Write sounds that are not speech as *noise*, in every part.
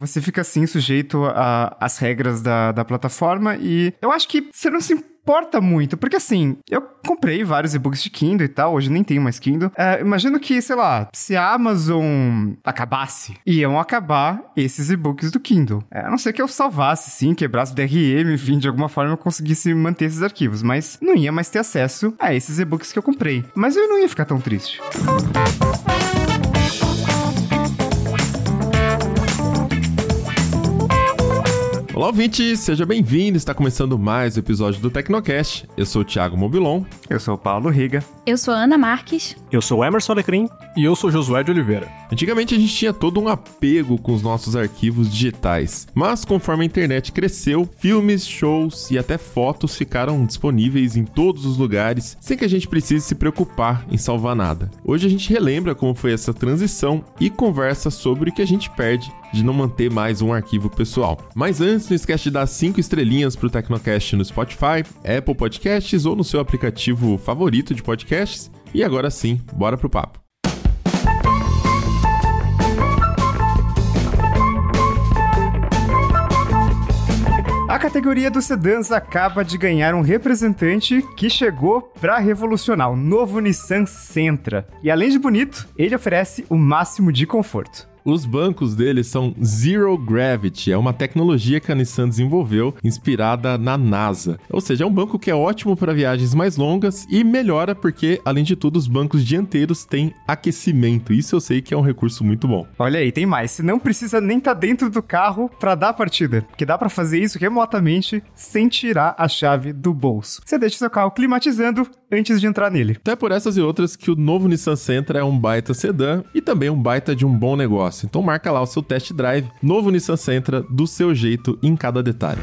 Você fica assim sujeito às regras da, da plataforma e eu acho que você não se importa muito, porque assim, eu comprei vários e-books de Kindle e tal, hoje nem tenho mais Kindle. É, imagino que, sei lá, se a Amazon acabasse, iam acabar esses e-books do Kindle. É, a não ser que eu salvasse, sim, quebrasse o DRM, enfim, de alguma forma eu conseguisse manter esses arquivos, mas não ia mais ter acesso a esses e-books que eu comprei. Mas eu não ia ficar tão triste. Olá, ouvinte, seja bem-vindo. Está começando mais um episódio do Tecnocast. Eu sou o Thiago Mobilon. Eu sou o Paulo Riga. Eu sou a Ana Marques. Eu sou o Emerson Alecrim. E eu sou Josué de Oliveira. Antigamente a gente tinha todo um apego com os nossos arquivos digitais, mas conforme a internet cresceu, filmes, shows e até fotos ficaram disponíveis em todos os lugares, sem que a gente precise se preocupar em salvar nada. Hoje a gente relembra como foi essa transição e conversa sobre o que a gente perde de não manter mais um arquivo pessoal. Mas antes, não esquece de dar 5 estrelinhas pro Tecnocast no Spotify, Apple Podcasts ou no seu aplicativo favorito de podcasts. E agora sim, bora pro papo. A categoria dos sedãs acaba de ganhar um representante que chegou para revolucionar o novo Nissan Sentra. E além de bonito, ele oferece o máximo de conforto. Os bancos deles são Zero Gravity, é uma tecnologia que a Nissan desenvolveu inspirada na NASA. Ou seja, é um banco que é ótimo para viagens mais longas e melhora porque, além de tudo, os bancos dianteiros têm aquecimento. Isso eu sei que é um recurso muito bom. Olha aí, tem mais. Você não precisa nem estar tá dentro do carro para dar a partida, porque dá para fazer isso remotamente sem tirar a chave do bolso. Você deixa seu carro climatizando antes de entrar nele. Até por essas e outras que o novo Nissan Sentra é um baita sedã e também um baita de um bom negócio. Então marca lá o seu test drive, novo Nissan Sentra, do seu jeito em cada detalhe.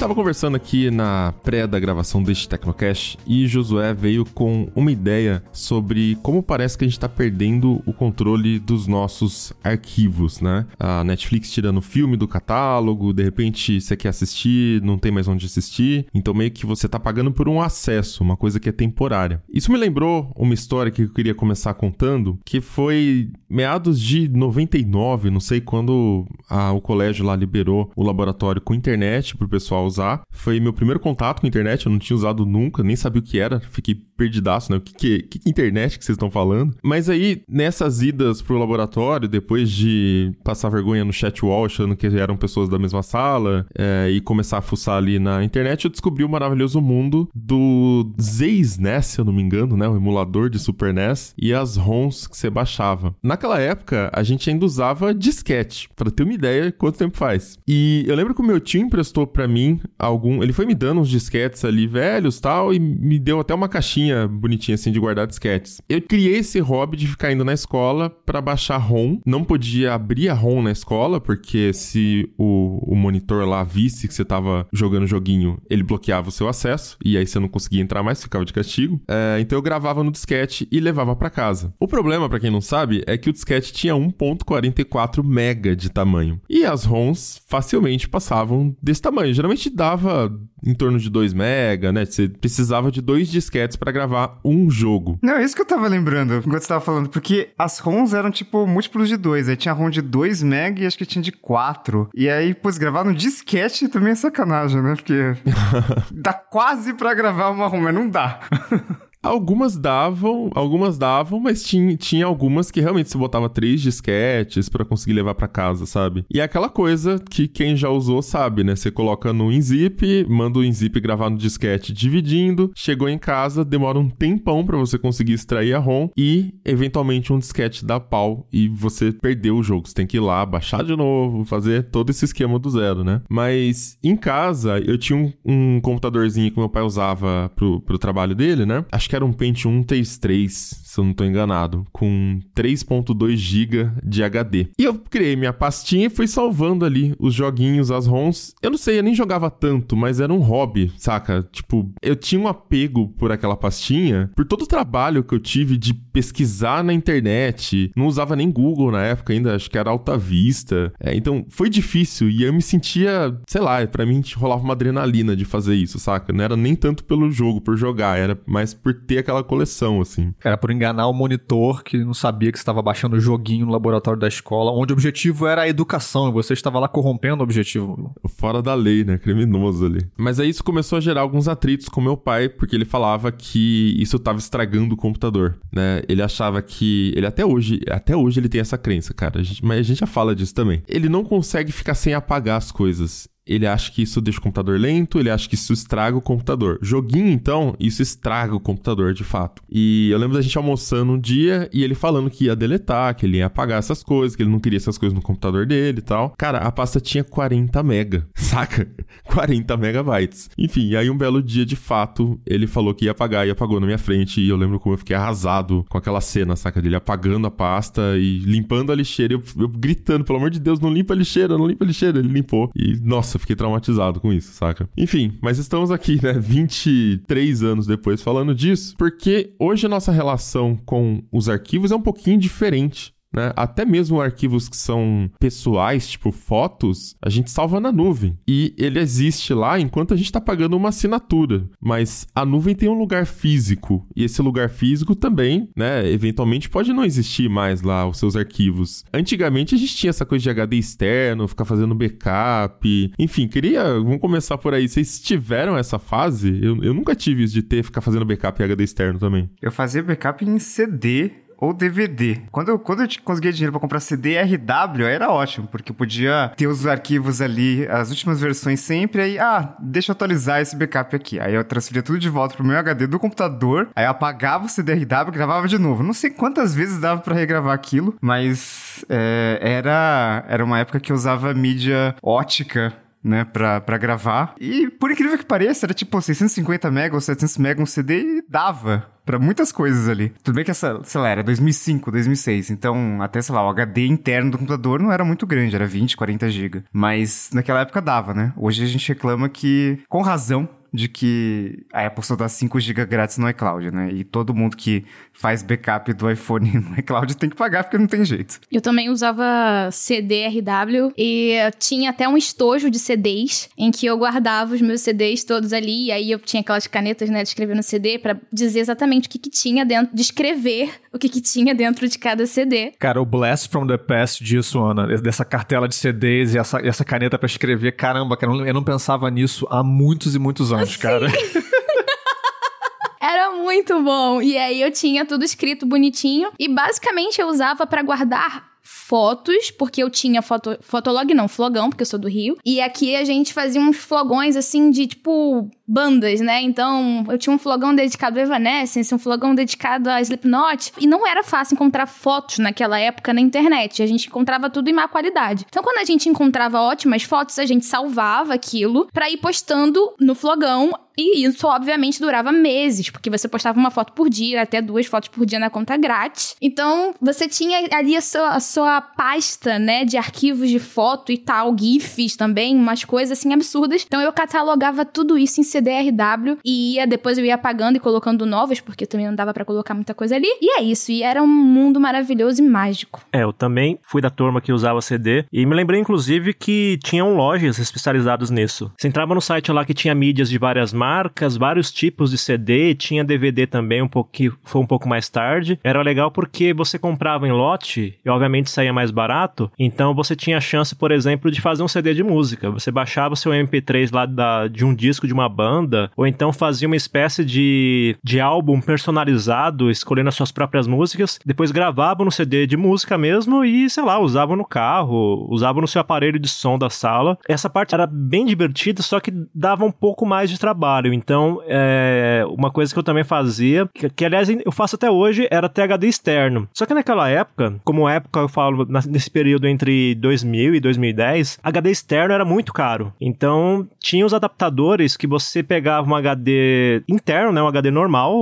Estava conversando aqui na pré da gravação deste Tecnocast e Josué veio com uma ideia sobre como parece que a gente está perdendo o controle dos nossos arquivos, né? A Netflix tirando filme do catálogo, de repente você quer assistir, não tem mais onde assistir, então meio que você está pagando por um acesso, uma coisa que é temporária. Isso me lembrou uma história que eu queria começar contando, que foi meados de 99, não sei quando a, o colégio lá liberou o laboratório com internet pro pessoal a usar. Foi meu primeiro contato com a internet, eu não tinha usado nunca, nem sabia o que era, fiquei perdidaço, né? O que, que, que internet que vocês estão falando? Mas aí, nessas idas pro laboratório, depois de passar vergonha no chat wall, achando que eram pessoas da mesma sala, é, e começar a fuçar ali na internet, eu descobri o maravilhoso mundo do ZES NES, se eu não me engano, né? O emulador de Super NES, e as ROMs que você baixava. Naquela época, a gente ainda usava disquete, para ter uma ideia quanto tempo faz. E eu lembro que o meu tio emprestou para mim algum. Ele foi me dando uns disquetes ali velhos tal, e me deu até uma caixinha bonitinha assim de guardar disquetes. Eu criei esse hobby de ficar indo na escola para baixar ROM. Não podia abrir a ROM na escola, porque se o, o monitor lá visse que você tava jogando joguinho, ele bloqueava o seu acesso, e aí você não conseguia entrar mais, ficava de castigo. É, então eu gravava no disquete e levava para casa. O problema, para quem não sabe, é que o disquete tinha 1.44 mega de tamanho. E as ROMs facilmente passavam desse tamanho. Geralmente te dava em torno de 2 mega, né? Você precisava de dois disquetes para gravar um jogo. Não, é isso que eu tava lembrando enquanto você tava falando, porque as ROMs eram tipo múltiplos de 2. Aí tinha ROM de 2 mega e acho que tinha de 4. E aí, pô, gravar no disquete também é sacanagem, né? Porque *laughs* dá quase para gravar uma ROM, mas não dá. *laughs* Algumas davam, algumas davam, mas tinha, tinha algumas que realmente você botava três disquetes para conseguir levar para casa, sabe? E é aquela coisa que quem já usou sabe, né? Você coloca no WinZip, manda o WinZip gravar no disquete dividindo, chegou em casa, demora um tempão para você conseguir extrair a ROM e eventualmente um disquete dá pau e você perdeu o jogo. Você tem que ir lá, baixar de novo, fazer todo esse esquema do zero, né? Mas em casa eu tinha um, um computadorzinho que meu pai usava pro, pro trabalho dele, né? Acho que era um Pentium 133, se eu não tô enganado, com 3.2 GB de HD. E eu criei minha pastinha e fui salvando ali os joguinhos, as ROMs. Eu não sei, eu nem jogava tanto, mas era um hobby, saca? Tipo, eu tinha um apego por aquela pastinha, por todo o trabalho que eu tive de pesquisar na internet. Não usava nem Google na época ainda, acho que era Alta Vista. É, então, foi difícil e eu me sentia, sei lá, para mim rolava uma adrenalina de fazer isso, saca? Não era nem tanto pelo jogo, por jogar, era mais por ter aquela coleção, assim. Era por enganar o monitor que não sabia que estava baixando o joguinho no laboratório da escola, onde o objetivo era a educação e você estava lá corrompendo o objetivo. Fora da lei, né? Criminoso ali. Mas aí isso começou a gerar alguns atritos com meu pai, porque ele falava que isso estava estragando o computador, né? Ele achava que. Ele até hoje, até hoje ele tem essa crença, cara. A gente, mas a gente já fala disso também. Ele não consegue ficar sem apagar as coisas ele acha que isso deixa o computador lento, ele acha que isso estraga o computador. Joguinho, então, isso estraga o computador de fato. E eu lembro da gente almoçando um dia e ele falando que ia deletar, que ele ia apagar essas coisas, que ele não queria essas coisas no computador dele e tal. Cara, a pasta tinha 40 mega, *laughs* saca? 40 megabytes. Enfim, aí um belo dia, de fato, ele falou que ia apagar e apagou na minha frente. E eu lembro como eu fiquei arrasado com aquela cena, saca? Dele apagando a pasta e limpando a lixeira. Eu, eu gritando, pelo amor de Deus, não limpa a lixeira, não limpa a lixeira. Ele limpou. E, nossa, fiquei traumatizado com isso, saca? Enfim, mas estamos aqui, né, 23 anos depois falando disso, porque hoje a nossa relação com os arquivos é um pouquinho diferente né? Até mesmo arquivos que são pessoais, tipo fotos, a gente salva na nuvem. E ele existe lá enquanto a gente está pagando uma assinatura. Mas a nuvem tem um lugar físico. E esse lugar físico também, né? Eventualmente pode não existir mais lá os seus arquivos. Antigamente a gente tinha essa coisa de HD externo, ficar fazendo backup. Enfim, queria. Vamos começar por aí. Vocês tiveram essa fase? Eu, eu nunca tive isso de ter ficar fazendo backup em HD externo também. Eu fazia backup em CD ou DVD. Quando eu, quando eu conseguia dinheiro para comprar CD RW, era ótimo, porque eu podia ter os arquivos ali, as últimas versões sempre, aí, ah, deixa eu atualizar esse backup aqui. Aí eu transferia tudo de volta pro meu HD do computador, aí eu apagava o CD RW gravava de novo. Não sei quantas vezes dava para regravar aquilo, mas é, era, era uma época que eu usava mídia ótica né, pra, pra gravar. E por incrível que pareça, era tipo 650 MB ou 700 MB um CD e dava para muitas coisas ali. Tudo bem que essa, sei lá, era 2005, 2006, então até, sei lá, o HD interno do computador não era muito grande, era 20, 40 GB. Mas naquela época dava, né? Hoje a gente reclama que, com razão, de que a Apple só dá 5 GB grátis no iCloud, né? E todo mundo que faz backup do iPhone *laughs* no iCloud tem que pagar porque não tem jeito. Eu também usava CD-RW e tinha até um estojo de CDs em que eu guardava os meus CDs todos ali e aí eu tinha aquelas canetas, né, de escrever no CD para dizer exatamente o que, que tinha dentro, descrever o que, que tinha dentro de cada CD. Cara, o Blast from the Past disso, Ana, dessa cartela de CDs e essa, essa caneta para escrever, caramba, cara, eu não pensava nisso há muitos e muitos anos, Sim. cara. *laughs* Era muito bom. E aí eu tinha tudo escrito bonitinho. E basicamente eu usava para guardar fotos, porque eu tinha foto, fotolog não, flogão, porque eu sou do Rio. E aqui a gente fazia uns flogões assim de tipo bandas, né? Então, eu tinha um flogão dedicado a Evanescence, um flogão dedicado a Slipknot, e não era fácil encontrar fotos naquela época na internet. A gente encontrava tudo em má qualidade. Então, quando a gente encontrava ótimas fotos, a gente salvava aquilo para ir postando no flogão e isso, obviamente, durava meses, porque você postava uma foto por dia, até duas fotos por dia na conta grátis. Então, você tinha ali a sua, a sua pasta, né, de arquivos de foto e tal, GIFs também, umas coisas assim absurdas. Então, eu catalogava tudo isso em CDRW e ia, depois eu ia apagando e colocando novas, porque também não dava para colocar muita coisa ali. E é isso, e era um mundo maravilhoso e mágico. É, eu também fui da turma que usava CD e me lembrei inclusive que tinham lojas especializadas nisso. Você entrava no site lá que tinha mídias de várias marcas, vários tipos de CD, tinha DVD também, um pouco foi um pouco mais tarde. Era legal porque você comprava em lote e obviamente saía mais barato, então você tinha a chance, por exemplo, de fazer um CD de música. Você baixava seu MP3 lá da, de um disco de uma banda, ou então fazia uma espécie de, de álbum personalizado, escolhendo as suas próprias músicas, depois gravava no CD de música mesmo e, sei lá, usava no carro, usava no seu aparelho de som da sala. Essa parte era bem divertida, só que dava um pouco mais de trabalho usuário. Então, é, uma coisa que eu também fazia, que, que, aliás eu faço até hoje, era ter HD externo. Só que naquela época, como época eu falo nesse período entre 2000 e 2010, HD externo era muito caro. Então, tinha os adaptadores que você pegava um HD interno, né, um HD normal,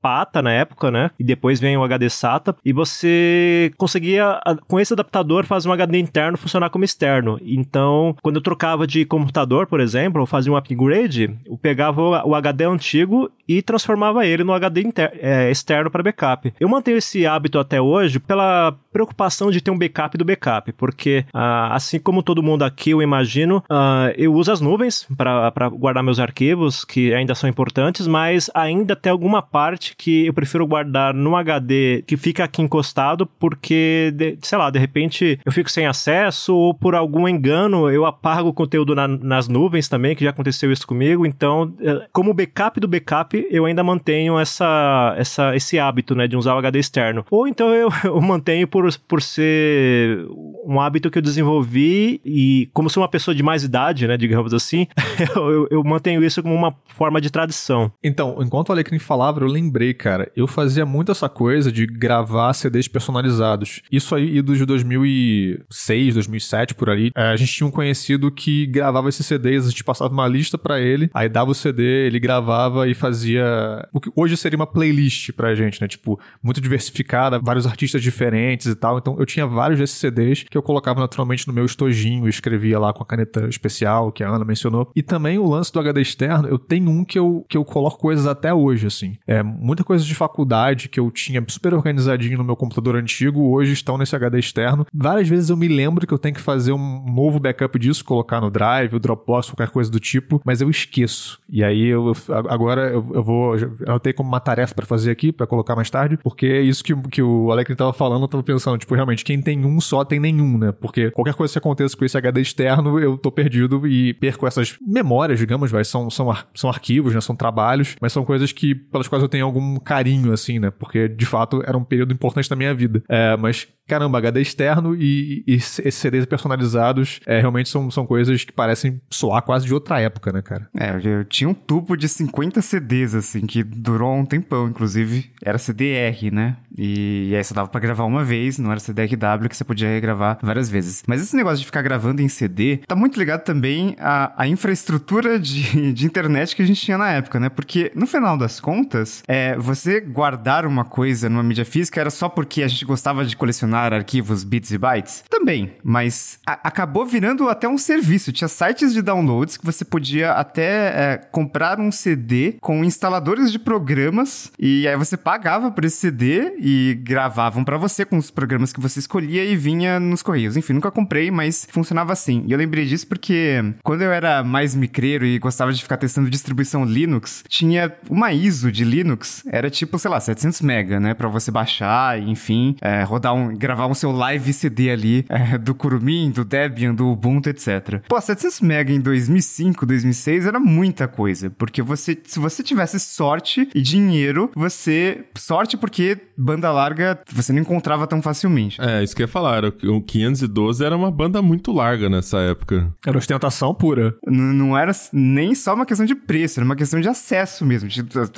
pata na época, né, e depois vem o HD SATA, e você conseguia com esse adaptador fazer um HD interno funcionar como externo. Então, quando eu trocava de computador, por exemplo, ou fazia um upgrade, eu pegava o HD antigo e transformava ele no HD inter, é, externo para backup. Eu mantenho esse hábito até hoje pela preocupação de ter um backup do backup, porque uh, assim como todo mundo aqui, eu imagino, uh, eu uso as nuvens para guardar meus arquivos, que ainda são importantes, mas ainda tem alguma parte que eu prefiro guardar no HD que fica aqui encostado, porque, de, sei lá, de repente eu fico sem acesso ou por algum engano eu apago o conteúdo na, nas nuvens também, que já aconteceu isso comigo. Então, eh, como backup do backup, eu ainda mantenho essa, essa, esse hábito, né, de usar o HD externo. Ou então eu, *laughs* eu mantenho por, por ser um hábito que eu desenvolvi e como sou uma pessoa de mais idade, né, digamos assim, *laughs* eu, eu, mantenho isso como uma forma de tradição. Então, enquanto o Alecrim falava, eu lembrei, cara, eu fazia muito essa coisa de gravar CDs personalizados. Isso aí, do de 2006, 2007, por ali, é, a gente tinha um conhecido que gravava esses CDs, a gente passava uma lista para ele, aí dava o CD, ele gravava e fazia o que hoje seria uma playlist pra gente, né? Tipo, muito diversificada, vários artistas diferentes e tal. Então eu tinha vários desses CDs que eu colocava naturalmente no meu estojinho, escrevia lá com a caneta especial que a Ana mencionou. E também o lance do HD externo, eu tenho um que eu, que eu coloco coisas até hoje, assim. É, muita coisa de faculdade que eu tinha super organizadinho no meu computador antigo, hoje estão nesse HD externo. Várias vezes eu me lembro que eu tenho que fazer um novo backup disso, colocar no Drive, o Dropbox, qualquer coisa do tipo, mas eu esqueço. E aí eu, agora eu, eu vou. Eu anotei como uma tarefa para fazer aqui, para colocar mais tarde, porque é isso que, que o Alecrim tava falando, eu tava pensando, tipo, realmente, quem tem um só tem nenhum, né? Porque qualquer coisa que aconteça com esse HD externo, eu tô perdido e perco essas memórias, digamos, vai, são, são, são arquivos, né? São trabalhos, mas são coisas que, pelas quais eu tenho algum carinho, assim, né? Porque, de fato, era um período importante da minha vida. É, mas caramba, HD externo e, e, esses CDs personalizados é, realmente são, são coisas que parecem soar quase de outra época, né, cara? É, eu, eu tinha um tubo de 50 CDs, assim, que durou um tempão, inclusive. Era CDR, né? E, e aí só dava pra gravar uma vez, não era CDRW que você podia gravar várias vezes. Mas esse negócio de ficar gravando em CD tá muito ligado também à, à infraestrutura de, *laughs* de internet que a gente tinha na época, né? Porque no final das contas, é, você guardar uma coisa numa mídia física era só porque a gente gostava de colecionar arquivos bits e bytes? Também, mas a, acabou virando até um serviço. Tinha sites de downloads que você podia até é, comprar um CD com instaladores de programas e aí você pagava por esse CD e gravavam para você com os programas que você escolhia e vinha nos correios. Enfim, nunca comprei, mas funcionava assim. E eu lembrei disso porque quando eu era mais micreiro e gostava de ficar testando distribuição Linux, tinha uma ISO de Linux, era tipo, sei lá, 700 mega, né, para você baixar, enfim, é, rodar um, gravar um seu live CD ali é, do Kurumin, do Debian, do Ubuntu, etc. Pô, 700 mega em 2005, 2006 era muita coisa, porque você, se você tivesse sorte e dinheiro, você sorte porque banda larga você não encontrava tão facilmente. É, isso que eu ia falar. O 512 era uma banda muito larga nessa época. Era ostentação pura. N não era nem só uma questão de preço, era uma questão de acesso mesmo.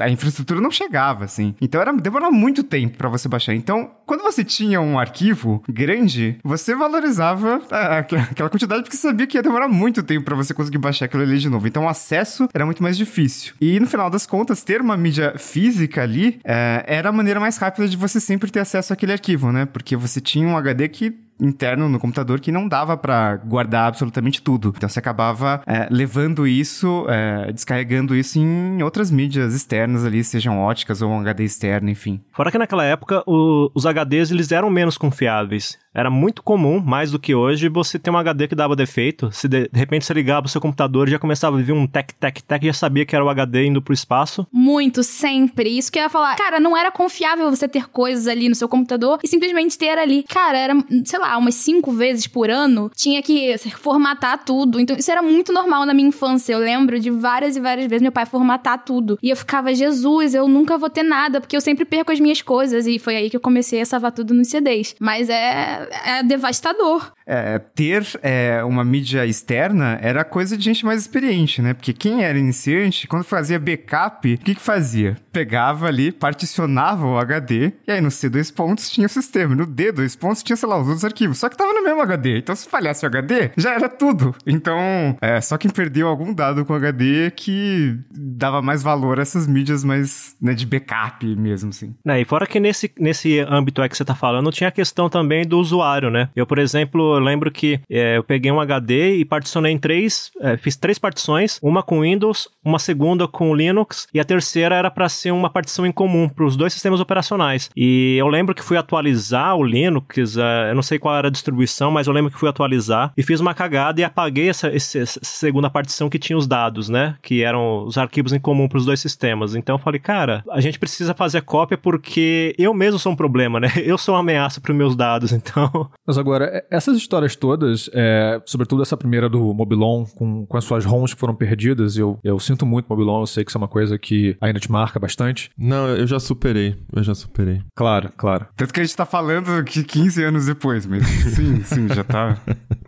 A infraestrutura não chegava, assim. Então era demorava muito tempo para você baixar. Então, quando você tinha um arquivo grande, você valorizava aquela quantidade porque você sabia que ia demorar muito tempo para você conseguir baixar aquilo ali de novo. Então, o acesso era muito mais difícil. E no final das contas, ter uma mídia física ali é, era a maneira mais rápida de você sempre ter acesso àquele arquivo, né? Porque você tinha um HD que interno no computador que não dava para guardar absolutamente tudo. Então você acabava é, levando isso, é, descarregando isso em outras mídias externas ali, sejam óticas ou um HD externo, enfim. Fora que naquela época o, os HDs eles eram menos confiáveis. Era muito comum, mais do que hoje, você ter um HD que dava defeito. Se de, de repente você ligava o seu computador e já começava a vir um tec, tec, tec, já sabia que era o HD indo pro espaço. Muito, sempre. Isso que eu ia falar. Cara, não era confiável você ter coisas ali no seu computador e simplesmente ter ali. Cara, era, sei lá, lá, umas cinco vezes por ano, tinha que formatar tudo. Então, isso era muito normal na minha infância. Eu lembro de várias e várias vezes meu pai formatar tudo. E eu ficava, Jesus, eu nunca vou ter nada, porque eu sempre perco as minhas coisas. E foi aí que eu comecei a salvar tudo nos CDs. Mas é, é devastador. É, ter é, uma mídia externa era coisa de gente mais experiente, né? Porque quem era iniciante, quando fazia backup, o que, que fazia? Pegava ali, particionava o HD, e aí no C2 pontos tinha o sistema. No D2 pontos tinha, sei lá, os outros arquivos. Só que tava no mesmo HD. Então, se falhasse o HD, já era tudo. Então, é, só quem perdeu algum dado com HD que dava mais valor a essas mídias mais, né, de backup mesmo, assim. É, e fora que nesse, nesse âmbito aí que você tá falando, tinha a questão também do usuário, né? Eu, por exemplo, lembro que é, eu peguei um HD e particionei em três, é, fiz três partições, uma com Windows, uma segunda com Linux e a terceira era para ser uma partição em comum para os dois sistemas operacionais. E eu lembro que fui atualizar o Linux, é, eu não sei qual era a distribuição, mas eu lembro que fui atualizar e fiz uma cagada e apaguei essa, essa, essa segunda partição que tinha os dados, né? Que eram os arquivos em comum para os dois sistemas. Então eu falei, cara, a gente precisa fazer cópia porque eu mesmo sou um problema, né? *laughs* Eu sou uma ameaça para os meus dados, *laughs* então. Mas agora, essas histórias todas, é, sobretudo essa primeira do Mobilon, com, com as suas ROMs que foram perdidas, eu, eu sinto muito Mobilon, eu sei que isso é uma coisa que ainda te marca bastante. Não, eu já superei, eu já superei. Claro, claro. Tanto que a gente tá falando que 15 anos depois, mas sim, sim, já tá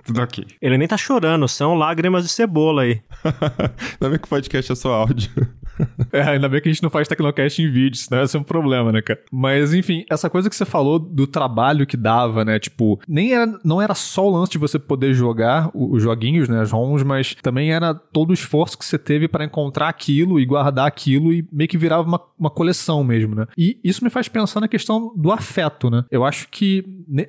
tudo ok. Ele nem tá chorando, são lágrimas de cebola aí. *laughs* Ainda bem que o podcast é só áudio. *laughs* É, ainda bem que a gente não faz Tecnocast em vídeo, senão esse é um problema, né, cara? Mas, enfim, essa coisa que você falou do trabalho que dava, né? Tipo, nem era, não era só o lance de você poder jogar os joguinhos, né, as ROMs, mas também era todo o esforço que você teve para encontrar aquilo e guardar aquilo e meio que virava uma, uma coleção mesmo, né? E isso me faz pensar na questão do afeto, né? Eu acho que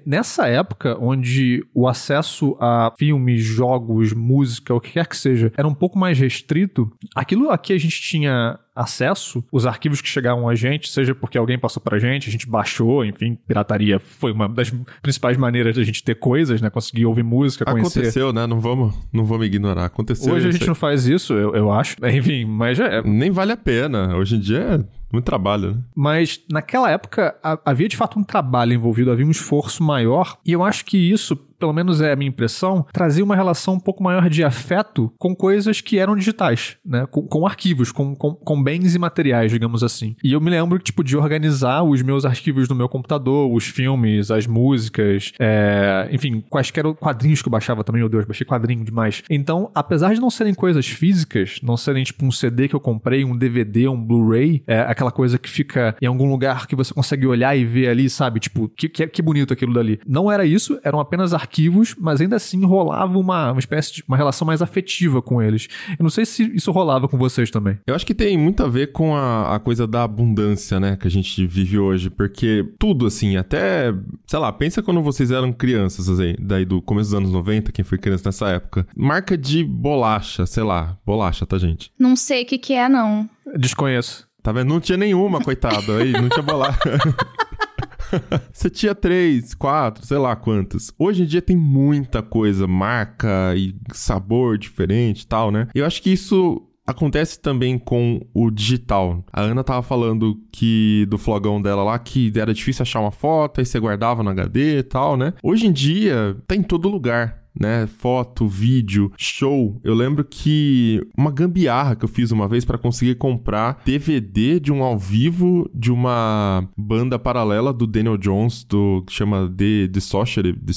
nessa época, onde o acesso a filmes, jogos, música, o que quer que seja, era um pouco mais restrito, aquilo aqui a gente tinha acesso, os arquivos que chegavam a gente, seja porque alguém passou pra gente, a gente baixou, enfim, pirataria foi uma das principais maneiras de a gente ter coisas, né? Conseguir ouvir música, conhecer. Aconteceu, né? Não vamos, não vamos ignorar. Aconteceu. Hoje a gente não faz isso, eu, eu acho. Enfim, mas já é. Nem vale a pena. Hoje em dia é muito trabalho, né? Mas naquela época havia de fato um trabalho envolvido, havia um esforço maior, e eu acho que isso pelo menos é a minha impressão, trazia uma relação um pouco maior de afeto com coisas que eram digitais, né? Com, com arquivos, com, com, com, bens imateriais, digamos assim. E eu me lembro, tipo, de organizar os meus arquivos no meu computador, os filmes, as músicas, é... enfim, quaisquer quadrinhos que eu baixava também, meu Deus, baixei quadrinho demais. Então, apesar de não serem coisas físicas, não serem, tipo, um CD que eu comprei, um DVD, um Blu-ray, é aquela coisa que fica em algum lugar que você consegue olhar e ver ali, sabe? Tipo, que, que, que bonito aquilo dali. Não era isso, eram apenas arquivos arquivos, mas ainda assim rolava uma, uma espécie de uma relação mais afetiva com eles. Eu não sei se isso rolava com vocês também. Eu acho que tem muito a ver com a, a coisa da abundância, né, que a gente vive hoje, porque tudo assim, até, sei lá, pensa quando vocês eram crianças, assim, daí do começo dos anos 90, quem foi criança nessa época. Marca de bolacha, sei lá, bolacha, tá, gente? Não sei o que que é, não. Desconheço. Tá vendo? Não tinha nenhuma, coitado. Aí, não tinha bolacha. *laughs* *laughs* Você tinha três, quatro, sei lá quantas. Hoje em dia tem muita coisa, marca e sabor diferente e tal, né? Eu acho que isso Acontece também com o digital. A Ana tava falando que do flogão dela lá que era difícil achar uma foto, aí você guardava no HD e tal, né? Hoje em dia tá em todo lugar né? Foto, vídeo, show. Eu lembro que uma gambiarra que eu fiz uma vez para conseguir comprar DVD de um ao vivo de uma banda paralela do Daniel Jones, do que chama The, The, Sociative, The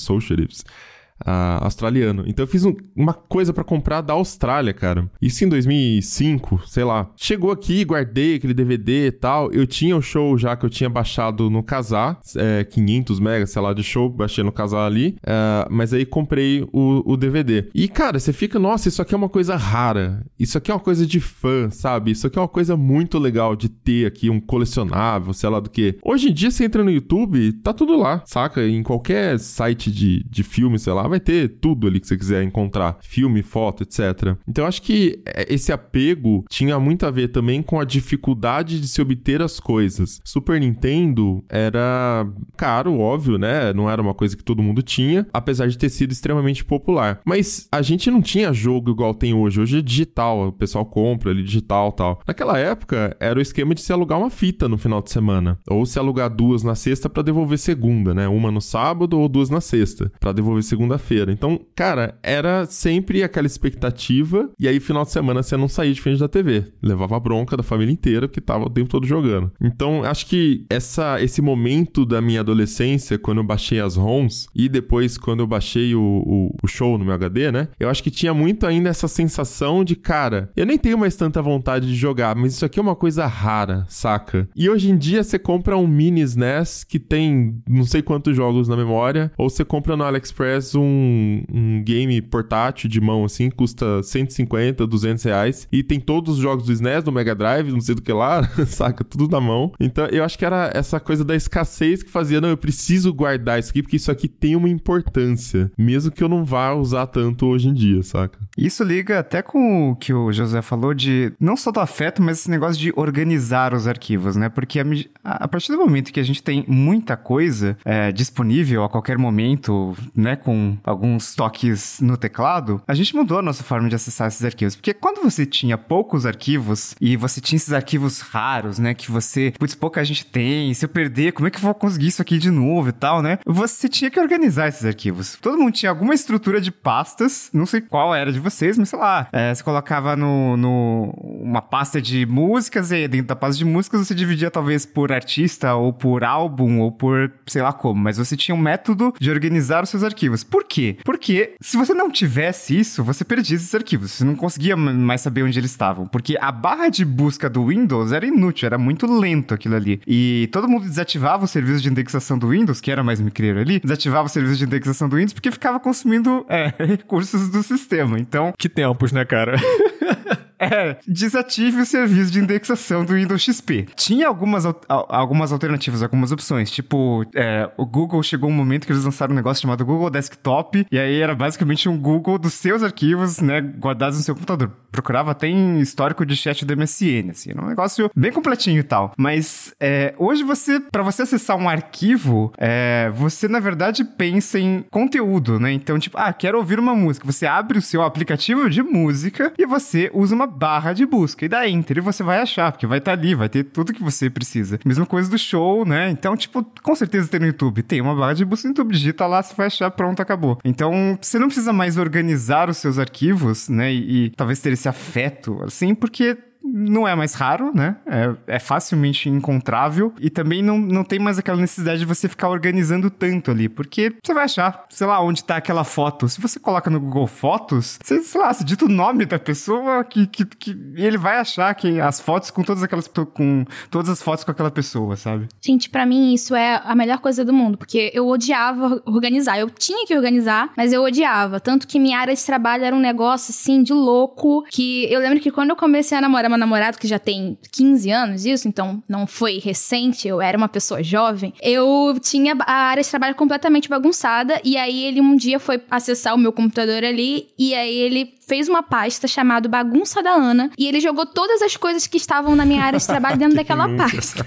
uh, australiano. Então eu fiz um, uma coisa para comprar da Austrália, cara. Isso em 2005, sei lá. Chegou aqui, guardei aquele DVD e tal. Eu tinha o show já que eu tinha baixado no Casar, é, 500 megas, sei lá, de show, baixei no Casar ali. Uh, mas aí comprei o, o DVD. E, cara, você fica, nossa, isso aqui é uma coisa rara. Isso aqui é uma coisa de fã, sabe? Isso aqui é uma coisa muito legal de ter aqui, um colecionável, sei lá do que. Hoje em dia, você entra no YouTube, tá tudo lá, saca? Em qualquer site de, de filme, sei lá, vai ter tudo ali que você quiser encontrar: filme, foto, etc. Então acho que é, esse apego tinha muito a ver também com a dificuldade de se obter as coisas. Super Nintendo era caro, óbvio, né? Não era uma coisa que todo mundo tinha, apesar de ter sido extremamente popular. Mas a gente não tinha jogo igual tem hoje. Hoje é digital, o pessoal compra ali digital tal. Naquela época, era o esquema de se alugar uma fita no final de semana. Ou se alugar duas na sexta para devolver segunda, né? Uma no sábado ou duas na sexta, para devolver segunda-feira. Então, cara, era sempre aquela expectativa. E aí, final de semana, você não saía de frente da TV. Levava a bronca da família inteira, porque tava o tempo todo jogando. Então, acho que essa, esse momento da minha adolescência, quando eu baixei as ROMs, e depois quando eu baixei o, o, o show no meu HD, né? Eu acho que tinha muito ainda essa sensação de, cara, eu nem tenho mais tanta vontade de jogar, mas isso aqui é uma coisa rara, saca? E hoje em dia você compra um mini SNES que tem não sei quantos jogos na memória, ou você compra no AliExpress um, um game portátil de mão assim, custa 150, 200 reais, e tem todos os jogos do SNES, do Mega Drive, não sei do que lá, *laughs* saca? Tudo na mão. Então eu acho que era essa coisa da escassez que fazia, não, eu preciso guardar isso aqui, porque isso aqui tem uma importância, mesmo que eu não vá usar tanto hoje em dia, saca? Isso liga até com o que o José falou de não só do afeto, mas esse negócio de organizar os arquivos, né? Porque a, a partir do momento que a gente tem muita coisa é, disponível a qualquer momento, né, com alguns toques no teclado, a gente mudou a nossa forma de acessar esses arquivos. Porque quando você tinha poucos arquivos e você tinha esses arquivos raros, né, que você, putz, pouca gente tem, se eu perder, como é que eu vou conseguir isso aqui de novo e tal, né? Você tinha que organizar esses arquivos. Todo mundo tinha alguma estrutura de pastas, não sei qual era de vocês, mas sei lá, é, você colocava no, no uma pasta de músicas e dentro da pasta de músicas você dividia talvez por artista ou por álbum ou por sei lá como, mas você tinha um método de organizar os seus arquivos. Por quê? Porque se você não tivesse isso, você perdia esses arquivos, você não conseguia mais saber onde eles estavam, porque a barra de busca do Windows era inútil, era muito lento aquilo ali. E todo mundo desativava o serviço de indexação do Windows, que era mais micreiro ali, desativava o serviço de indexação do Windows porque ficava consumindo é, *laughs* recursos do sistema. Então, que tempos, né, cara? *laughs* É, desative o serviço de indexação do Windows XP. Tinha algumas, algumas alternativas, algumas opções. Tipo, é, o Google chegou um momento que eles lançaram um negócio chamado Google Desktop, e aí era basicamente um Google dos seus arquivos, né, guardados no seu computador. Procurava até em histórico de chat do MSN, assim, era um negócio bem completinho e tal. Mas é, hoje você, para você acessar um arquivo, é, você na verdade pensa em conteúdo, né? Então, tipo, ah, quero ouvir uma música. Você abre o seu aplicativo de música e você usa uma barra de busca e dá enter e você vai achar, porque vai estar tá ali, vai ter tudo que você precisa. Mesma coisa do show, né? Então, tipo, com certeza tem no YouTube. Tem uma barra de busca no YouTube, digita lá, você vai achar, pronto, acabou. Então, você não precisa mais organizar os seus arquivos, né? E, e talvez ter esse afeto, assim, porque não é mais raro, né? É, é, facilmente encontrável e também não, não tem mais aquela necessidade de você ficar organizando tanto ali, porque você vai achar, sei lá, onde tá aquela foto. Se você coloca no Google Fotos, você, sei lá, você dita o nome da pessoa que, que, que ele vai achar que as fotos com todas aquelas com todas as fotos com aquela pessoa, sabe? Gente, para mim isso é a melhor coisa do mundo, porque eu odiava organizar. Eu tinha que organizar, mas eu odiava, tanto que minha área de trabalho era um negócio assim de louco, que eu lembro que quando eu comecei a namorar meu namorado, que já tem 15 anos isso, então não foi recente, eu era uma pessoa jovem, eu tinha a área de trabalho completamente bagunçada, e aí ele um dia foi acessar o meu computador ali, e aí ele fez uma pasta chamada Bagunça da Ana e ele jogou todas as coisas que estavam na minha área de trabalho dentro *laughs* daquela pasta.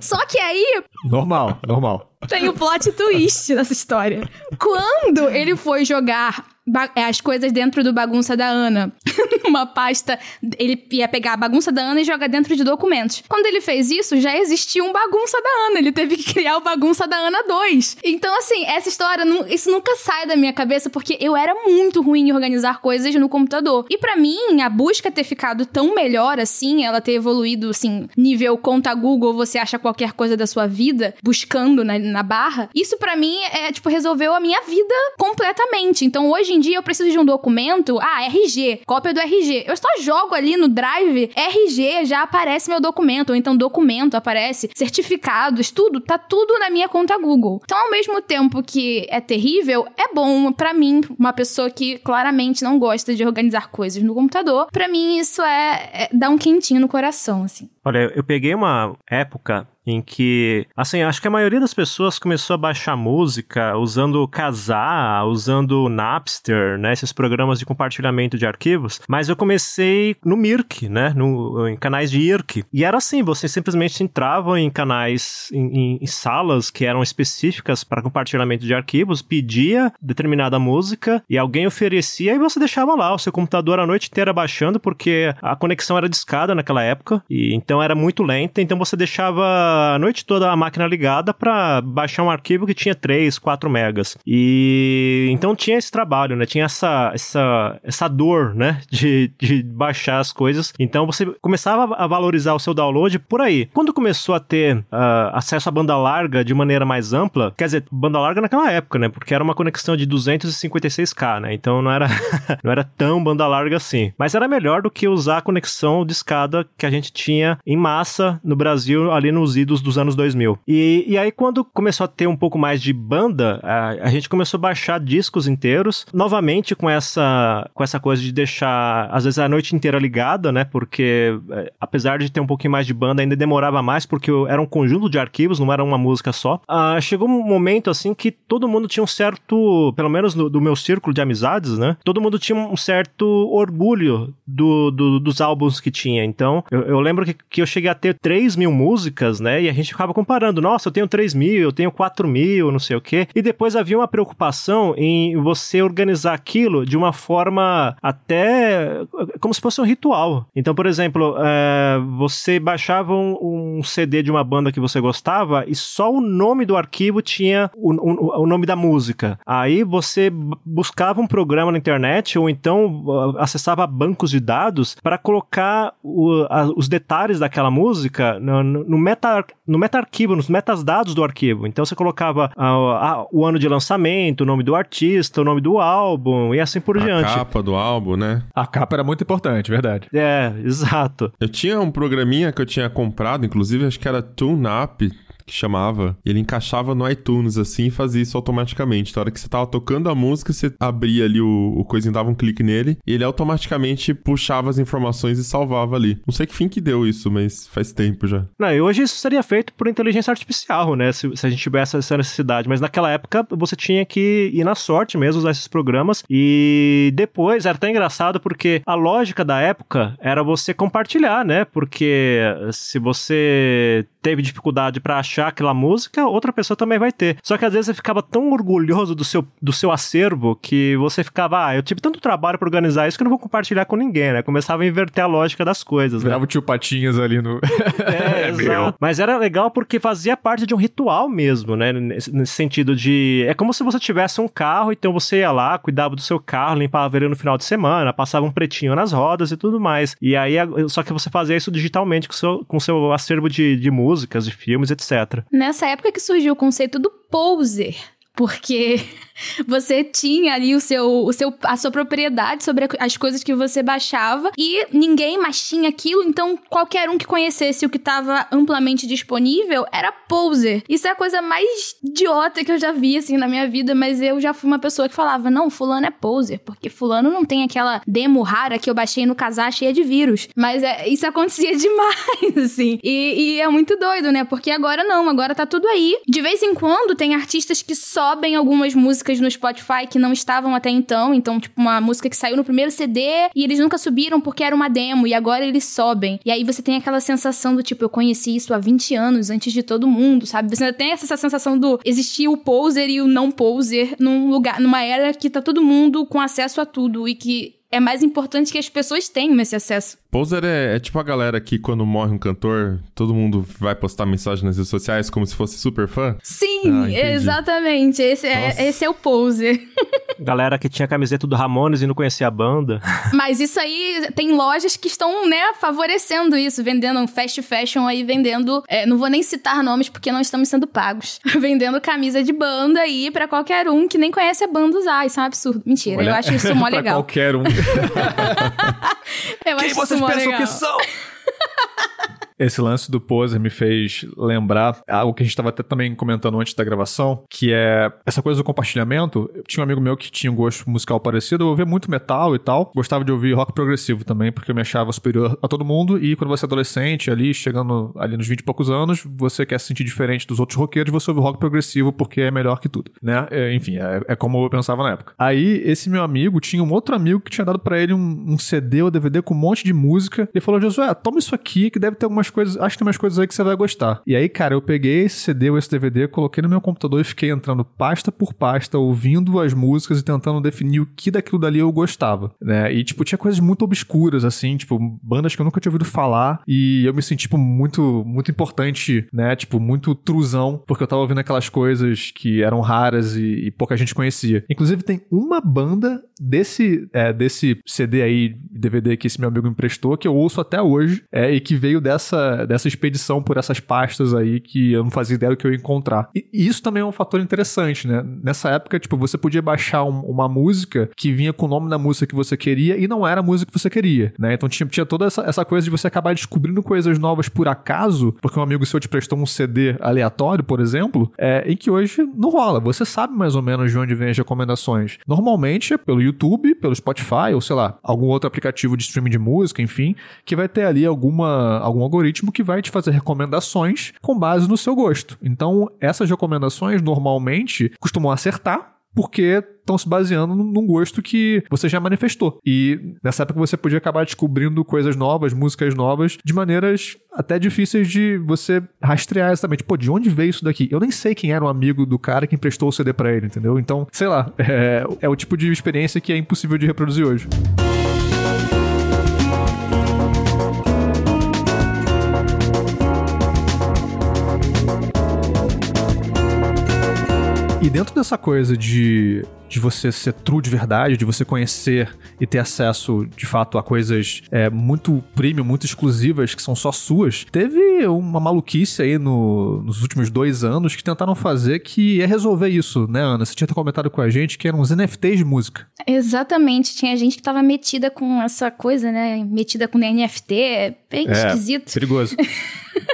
Só que aí. Normal, normal. Tem o plot twist nessa história. Quando ele foi jogar as coisas dentro do bagunça da Ana. *laughs* uma pasta, ele ia pegar a bagunça da Ana e jogar dentro de documentos. Quando ele fez isso, já existia um bagunça da Ana. Ele teve que criar o bagunça da Ana 2. Então, assim, essa história, isso nunca sai da minha cabeça porque eu era muito ruim em organizar coisas no computador. E para mim, a busca ter ficado tão melhor assim, ela ter evoluído, assim, nível conta Google, você acha qualquer coisa da sua vida, buscando na, na barra, isso para mim é, tipo, resolveu a minha vida completamente. Então, hoje em dia eu preciso de um documento, ah, RG, cópia do RG. Eu só jogo ali no Drive, RG, já aparece meu documento, ou então documento aparece, certificados, tudo, tá tudo na minha conta Google. Então, ao mesmo tempo que é terrível, é bom para mim, uma pessoa que claramente não gosta de organizar coisas no computador. Para mim isso é, é dar um quentinho no coração, assim. Olha, eu peguei uma época em que, assim, acho que a maioria das pessoas começou a baixar música usando Kazaa, usando Napster, né, esses programas de compartilhamento de arquivos, mas eu comecei no Mirk, né, no, em canais de IRC, e era assim, você simplesmente entrava em canais, em, em, em salas que eram específicas para compartilhamento de arquivos, pedia determinada música e alguém oferecia e você deixava lá o seu computador a noite inteira baixando, porque a conexão era discada naquela época, e então era muito lenta, então você deixava a noite toda a máquina ligada para baixar um arquivo que tinha 3, 4 megas. E então tinha esse trabalho, né? Tinha essa, essa, essa dor, né? *laughs* De, de baixar as coisas. Então você começava a valorizar o seu download por aí. Quando começou a ter uh, acesso à banda larga de maneira mais ampla, quer dizer, banda larga naquela época, né? Porque era uma conexão de 256k, né? Então não era, *laughs* não era tão banda larga assim. Mas era melhor do que usar a conexão de escada que a gente tinha em massa no Brasil ali nos idos dos anos 2000. E, e aí, quando começou a ter um pouco mais de banda, a, a gente começou a baixar discos inteiros, novamente com essa, com essa coisa de deixar, às vezes, a noite inteira ligada, né? Porque, é, apesar de ter um pouquinho mais de banda, ainda demorava mais, porque era um conjunto de arquivos, não era uma música só. Ah, chegou um momento, assim, que todo mundo tinha um certo, pelo menos no, do meu círculo de amizades, né? Todo mundo tinha um certo orgulho do, do dos álbuns que tinha. Então, eu, eu lembro que, que eu cheguei a ter 3 mil músicas, né? E a gente ficava comparando, nossa, eu tenho 3 mil, eu tenho 4 mil, não sei o quê. E depois havia uma preocupação em você organizar aquilo de uma forma até como se fosse um ritual. Então, por exemplo, é, você baixava um, um, CD de uma banda que você gostava e só o nome do arquivo tinha o, o, o nome da música. Aí você buscava um programa na internet ou então acessava bancos de dados para colocar o, a, os detalhes daquela música no, no, no meta no meta-arquivo, nos metadados do arquivo. Então você colocava ah, ah, o ano de lançamento, o nome do artista, o nome do álbum e assim por a diante. A capa do álbum, né? A capa era muito importante, verdade. É, exato. Eu tinha um programinha que eu tinha comprado, inclusive acho que era TuneUp, que chamava, ele encaixava no iTunes assim e fazia isso automaticamente. Na hora que você tava tocando a música, você abria ali o, o coisinho, dava um clique nele e ele automaticamente puxava as informações e salvava ali. Não sei que fim que deu isso, mas faz tempo já. Não, e hoje isso seria feito por inteligência artificial, né? Se, se a gente tivesse essa necessidade. Mas naquela época você tinha que ir na sorte mesmo usar esses programas. E depois era até engraçado porque a lógica da época era você compartilhar, né? Porque se você teve dificuldade para achar aquela música, outra pessoa também vai ter. Só que às vezes você ficava tão orgulhoso do seu, do seu acervo que você ficava, ah, eu tive tanto trabalho para organizar isso que eu não vou compartilhar com ninguém, né? Começava a inverter a lógica das coisas. Né? Virava né? o tio Patinhas ali no. *laughs* É, *laughs* é exato. Mas era legal porque fazia parte de um ritual mesmo, né? Nesse, nesse sentido de. É como se você tivesse um carro, então você ia lá, cuidava do seu carro, limpava ele no final de semana, passava um pretinho nas rodas e tudo mais. E aí, só que você fazia isso digitalmente com seu, com seu acervo de, de música músicas, de filmes, etc. Nessa época que surgiu o conceito do poser, porque *laughs* você tinha ali o seu, o seu, a sua propriedade sobre as coisas que você baixava e ninguém mais tinha aquilo, então qualquer um que conhecesse o que estava amplamente disponível era poser. Isso é a coisa mais idiota que eu já vi, assim, na minha vida, mas eu já fui uma pessoa que falava, não, fulano é poser, porque fulano não tem aquela demo rara que eu baixei no casar cheia de vírus. Mas é, isso acontecia *laughs* demais, assim. E, e é muito doido, né? Porque agora não, agora tá tudo aí. De vez em quando tem artistas que sobem algumas músicas no Spotify que não estavam até então. Então, tipo, uma música que saiu no primeiro CD e eles nunca subiram porque era uma demo e agora eles sobem. E aí você tem aquela sensação do tipo, eu conheci isso há 20 anos antes de todo mundo, sabe? Você tem essa sensação do existir o poser e o não poser num lugar, numa era que tá todo mundo com acesso a tudo e que é mais importante que as pessoas tenham esse acesso. Poser é, é, tipo a galera que quando morre um cantor, todo mundo vai postar mensagem nas redes sociais como se fosse super fã? Sim, ah, exatamente. Esse é, esse é o poser. *laughs* Galera que tinha camiseta do Ramones e não conhecia a banda. *laughs* Mas isso aí, tem lojas que estão, né, favorecendo isso, vendendo fast fashion aí, vendendo, é, não vou nem citar nomes porque não estamos sendo pagos, *laughs* vendendo camisa de banda aí para qualquer um que nem conhece a banda usar. Isso é um absurdo. Mentira, Olha, eu acho isso mó legal. qualquer um. *laughs* eu Quem vocês pensam legal. que são? Esse lance do poser me fez lembrar algo que a gente estava até também comentando antes da gravação, que é essa coisa do compartilhamento. Eu tinha um amigo meu que tinha um gosto musical parecido, eu ouvia muito metal e tal. Gostava de ouvir rock progressivo também, porque eu me achava superior a todo mundo. E quando você é adolescente, ali, chegando ali nos 20 e poucos anos, você quer se sentir diferente dos outros roqueiros, você ouve rock progressivo porque é melhor que tudo, né? É, enfim, é, é, como eu pensava na época. Aí, esse meu amigo tinha um outro amigo que tinha dado para ele um, um, CD ou DVD com um monte de música. Ele falou, Josué, toma isso aqui que deve ter algumas coisas, acho que tem umas coisas aí que você vai gostar. E aí, cara, eu peguei esse CD ou esse DVD, coloquei no meu computador e fiquei entrando pasta por pasta, ouvindo as músicas e tentando definir o que daquilo dali eu gostava, né? E, tipo, tinha coisas muito obscuras, assim, tipo, bandas que eu nunca tinha ouvido falar e eu me senti, tipo, muito, muito importante, né? Tipo, muito trusão, porque eu tava ouvindo aquelas coisas que eram raras e, e pouca gente conhecia. Inclusive, tem uma banda desse, é, desse CD aí, DVD que esse meu amigo me emprestou, que eu ouço até hoje, é, e que veio dessa, dessa expedição por essas pastas aí que eu não fazia ideia do que eu ia encontrar. E, e isso também é um fator interessante, né? Nessa época, tipo, você podia baixar um, uma música que vinha com o nome da música que você queria e não era a música que você queria, né? Então tinha, tinha toda essa, essa coisa de você acabar descobrindo coisas novas por acaso, porque um amigo seu te prestou um CD aleatório, por exemplo, é, em que hoje não rola. Você sabe mais ou menos de onde vem as recomendações. Normalmente é pelo YouTube, pelo Spotify, ou sei lá, algum outro aplicativo de streaming de música, enfim, que vai ter ali alguma, algum algoritmo que vai te fazer recomendações com base no seu gosto. Então, essas recomendações normalmente costumam acertar porque estão se baseando num gosto que você já manifestou. E nessa época você podia acabar descobrindo coisas novas, músicas novas, de maneiras até difíceis de você rastrear exatamente. Pô, de onde veio isso daqui? Eu nem sei quem era o amigo do cara que emprestou o CD para ele, entendeu? Então, sei lá, *laughs* é, é o tipo de experiência que é impossível de reproduzir hoje. E dentro dessa coisa de, de você ser true de verdade, de você conhecer e ter acesso de fato a coisas é, muito premium, muito exclusivas, que são só suas, teve uma maluquice aí no, nos últimos dois anos que tentaram fazer que é resolver isso, né, Ana? Você tinha comentado com a gente que eram os NFTs de música. Exatamente. Tinha gente que tava metida com essa coisa, né? Metida com NFT. É bem é, esquisito. Perigoso. *laughs*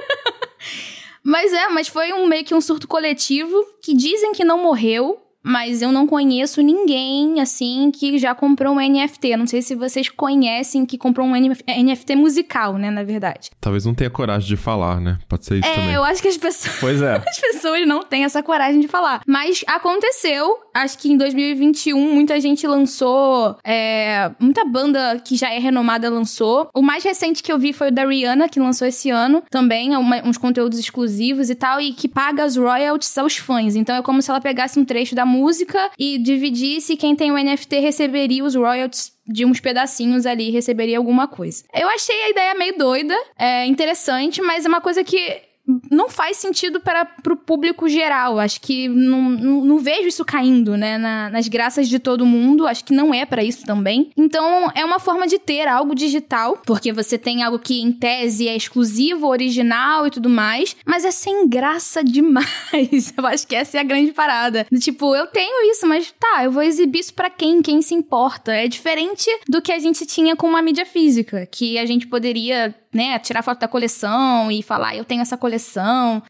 Mas é, mas foi um meio que um surto coletivo que dizem que não morreu, mas eu não conheço ninguém, assim, que já comprou um NFT. Não sei se vocês conhecem que comprou um NFT musical, né, na verdade. Talvez não tenha coragem de falar, né? Pode ser isso é, também. eu acho que as pessoas... Pois é. *laughs* as pessoas não têm essa coragem de falar. Mas aconteceu, acho que em 2021, muita gente lançou... É, muita banda que já é renomada lançou. O mais recente que eu vi foi o da Rihanna, que lançou esse ano. Também, uma, uns conteúdos exclusivos e tal, e que paga as royalties aos fãs. Então é como se ela pegasse um trecho da música e dividisse, quem tem o NFT receberia os royalties de uns pedacinhos ali, receberia alguma coisa. Eu achei a ideia meio doida, é interessante, mas é uma coisa que não faz sentido para o público geral. Acho que não, não, não vejo isso caindo, né? Na, nas graças de todo mundo. Acho que não é para isso também. Então, é uma forma de ter algo digital, porque você tem algo que, em tese, é exclusivo, original e tudo mais, mas é sem graça *laughs* demais. eu acho que essa é a grande parada. Tipo, eu tenho isso, mas tá, eu vou exibir isso para quem? Quem se importa? É diferente do que a gente tinha com uma mídia física, que a gente poderia né, tirar foto da coleção e falar, eu tenho essa coleção.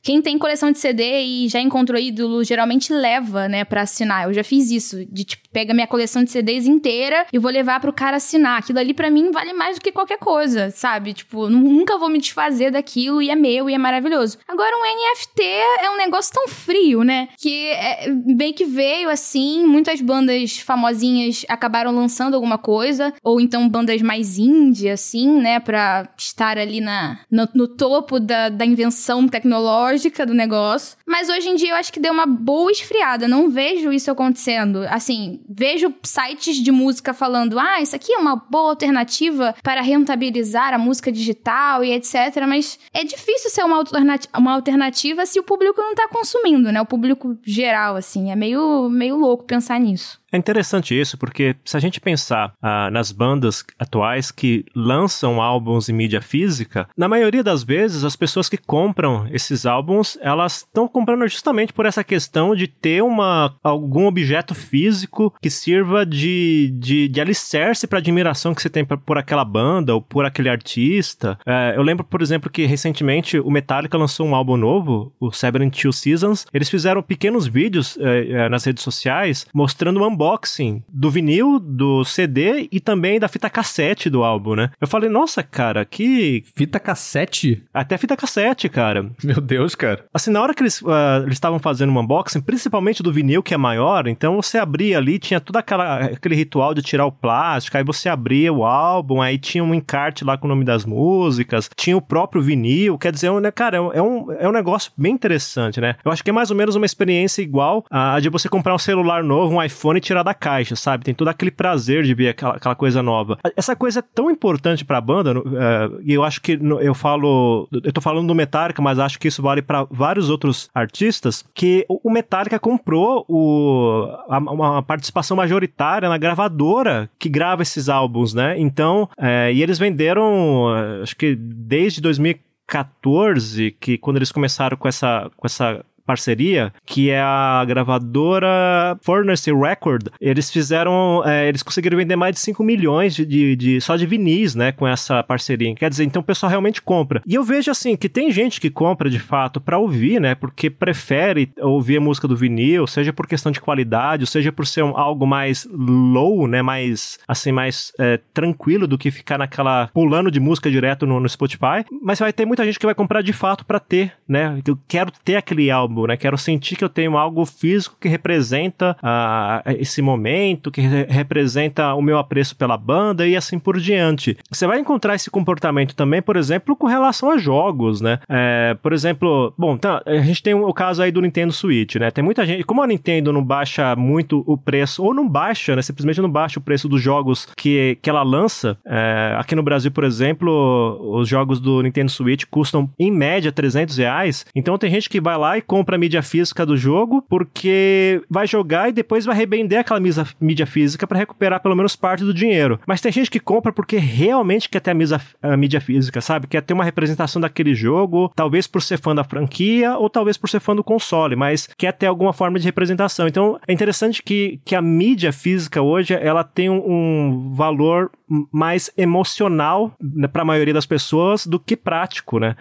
Quem tem coleção de CD e já encontrou ídolo, geralmente leva, né, pra assinar. Eu já fiz isso, de tipo, pega minha coleção de CDs inteira e vou levar pro cara assinar. Aquilo ali para mim vale mais do que qualquer coisa, sabe? Tipo, nunca vou me desfazer daquilo e é meu e é maravilhoso. Agora, um NFT é um negócio tão frio, né? Que é, bem que veio assim, muitas bandas famosinhas acabaram lançando alguma coisa, ou então bandas mais indie, assim, né, pra estar estar ali na, no, no topo da, da invenção tecnológica do negócio. Mas hoje em dia eu acho que deu uma boa esfriada. Não vejo isso acontecendo. Assim, vejo sites de música falando: ah, isso aqui é uma boa alternativa para rentabilizar a música digital e etc. Mas é difícil ser uma, alternativa, uma alternativa se o público não tá consumindo, né? O público geral, assim. É meio, meio louco pensar nisso. É interessante isso, porque se a gente pensar ah, nas bandas atuais que lançam álbuns em mídia física, na maioria das vezes as pessoas que compram esses álbuns, elas estão comprando justamente por essa questão de ter uma, algum objeto físico que sirva de, de, de alicerce para admiração que você tem por aquela banda ou por aquele artista. É, eu lembro, por exemplo, que recentemente o Metallica lançou um álbum novo, o Seven Two Seasons. Eles fizeram pequenos vídeos é, é, nas redes sociais mostrando o um unboxing do vinil, do CD e também da fita cassete do álbum, né? Eu falei, nossa, cara, que. Fita cassete? Até fita cassete, cara. Meu Deus, cara. Assim, na hora que eles uh, estavam fazendo um unboxing, principalmente do vinil, que é maior, então você abria ali, tinha todo aquela, aquele ritual de tirar o plástico, aí você abria o álbum, aí tinha um encarte lá com o nome das músicas, tinha o próprio vinil, quer dizer, né, cara, é um, é um negócio bem interessante, né? Eu acho que é mais ou menos uma experiência igual a de você comprar um celular novo, um iPhone tirar da caixa, sabe? Tem todo aquele prazer de ver aquela, aquela coisa nova. Essa coisa é tão importante pra banda, uh, e eu acho que eu falo, eu tô falando do Metallica, mas acho que isso vale para vários outros artistas, que o Metallica comprou o, a, uma participação majoritária na gravadora que grava esses álbuns, né? Então, é, e eles venderam, acho que desde 2014, que quando eles começaram com essa, com essa parceria, que é a gravadora Furnace Record. Eles fizeram, é, eles conseguiram vender mais de 5 milhões de, de, de, só de vinis, né, com essa parceria. Quer dizer, então o pessoal realmente compra. E eu vejo assim que tem gente que compra de fato para ouvir, né, porque prefere ouvir a música do vinil, seja por questão de qualidade, ou seja por ser um, algo mais low, né, mais assim mais é, tranquilo do que ficar naquela pulando de música direto no, no Spotify. Mas vai ter muita gente que vai comprar de fato para ter, né? Eu quero ter aquele álbum né? Quero sentir que eu tenho algo físico que representa uh, esse momento, que re representa o meu apreço pela banda e assim por diante. Você vai encontrar esse comportamento também, por exemplo, com relação a jogos, né? É, por exemplo, bom, tá, a gente tem o caso aí do Nintendo Switch, né? Tem muita gente, como a Nintendo não baixa muito o preço, ou não baixa, né? Simplesmente não baixa o preço dos jogos que, que ela lança. É, aqui no Brasil, por exemplo, os jogos do Nintendo Switch custam em média 300 reais. Então tem gente que vai lá e compra compra a mídia física do jogo, porque vai jogar e depois vai revender aquela mídia física para recuperar pelo menos parte do dinheiro. Mas tem gente que compra porque realmente quer ter a, a mídia física, sabe? Quer ter uma representação daquele jogo, talvez por ser fã da franquia ou talvez por ser fã do console, mas quer ter alguma forma de representação. Então é interessante que, que a mídia física hoje ela tem um, um valor mais emocional né, para a maioria das pessoas do que prático, né?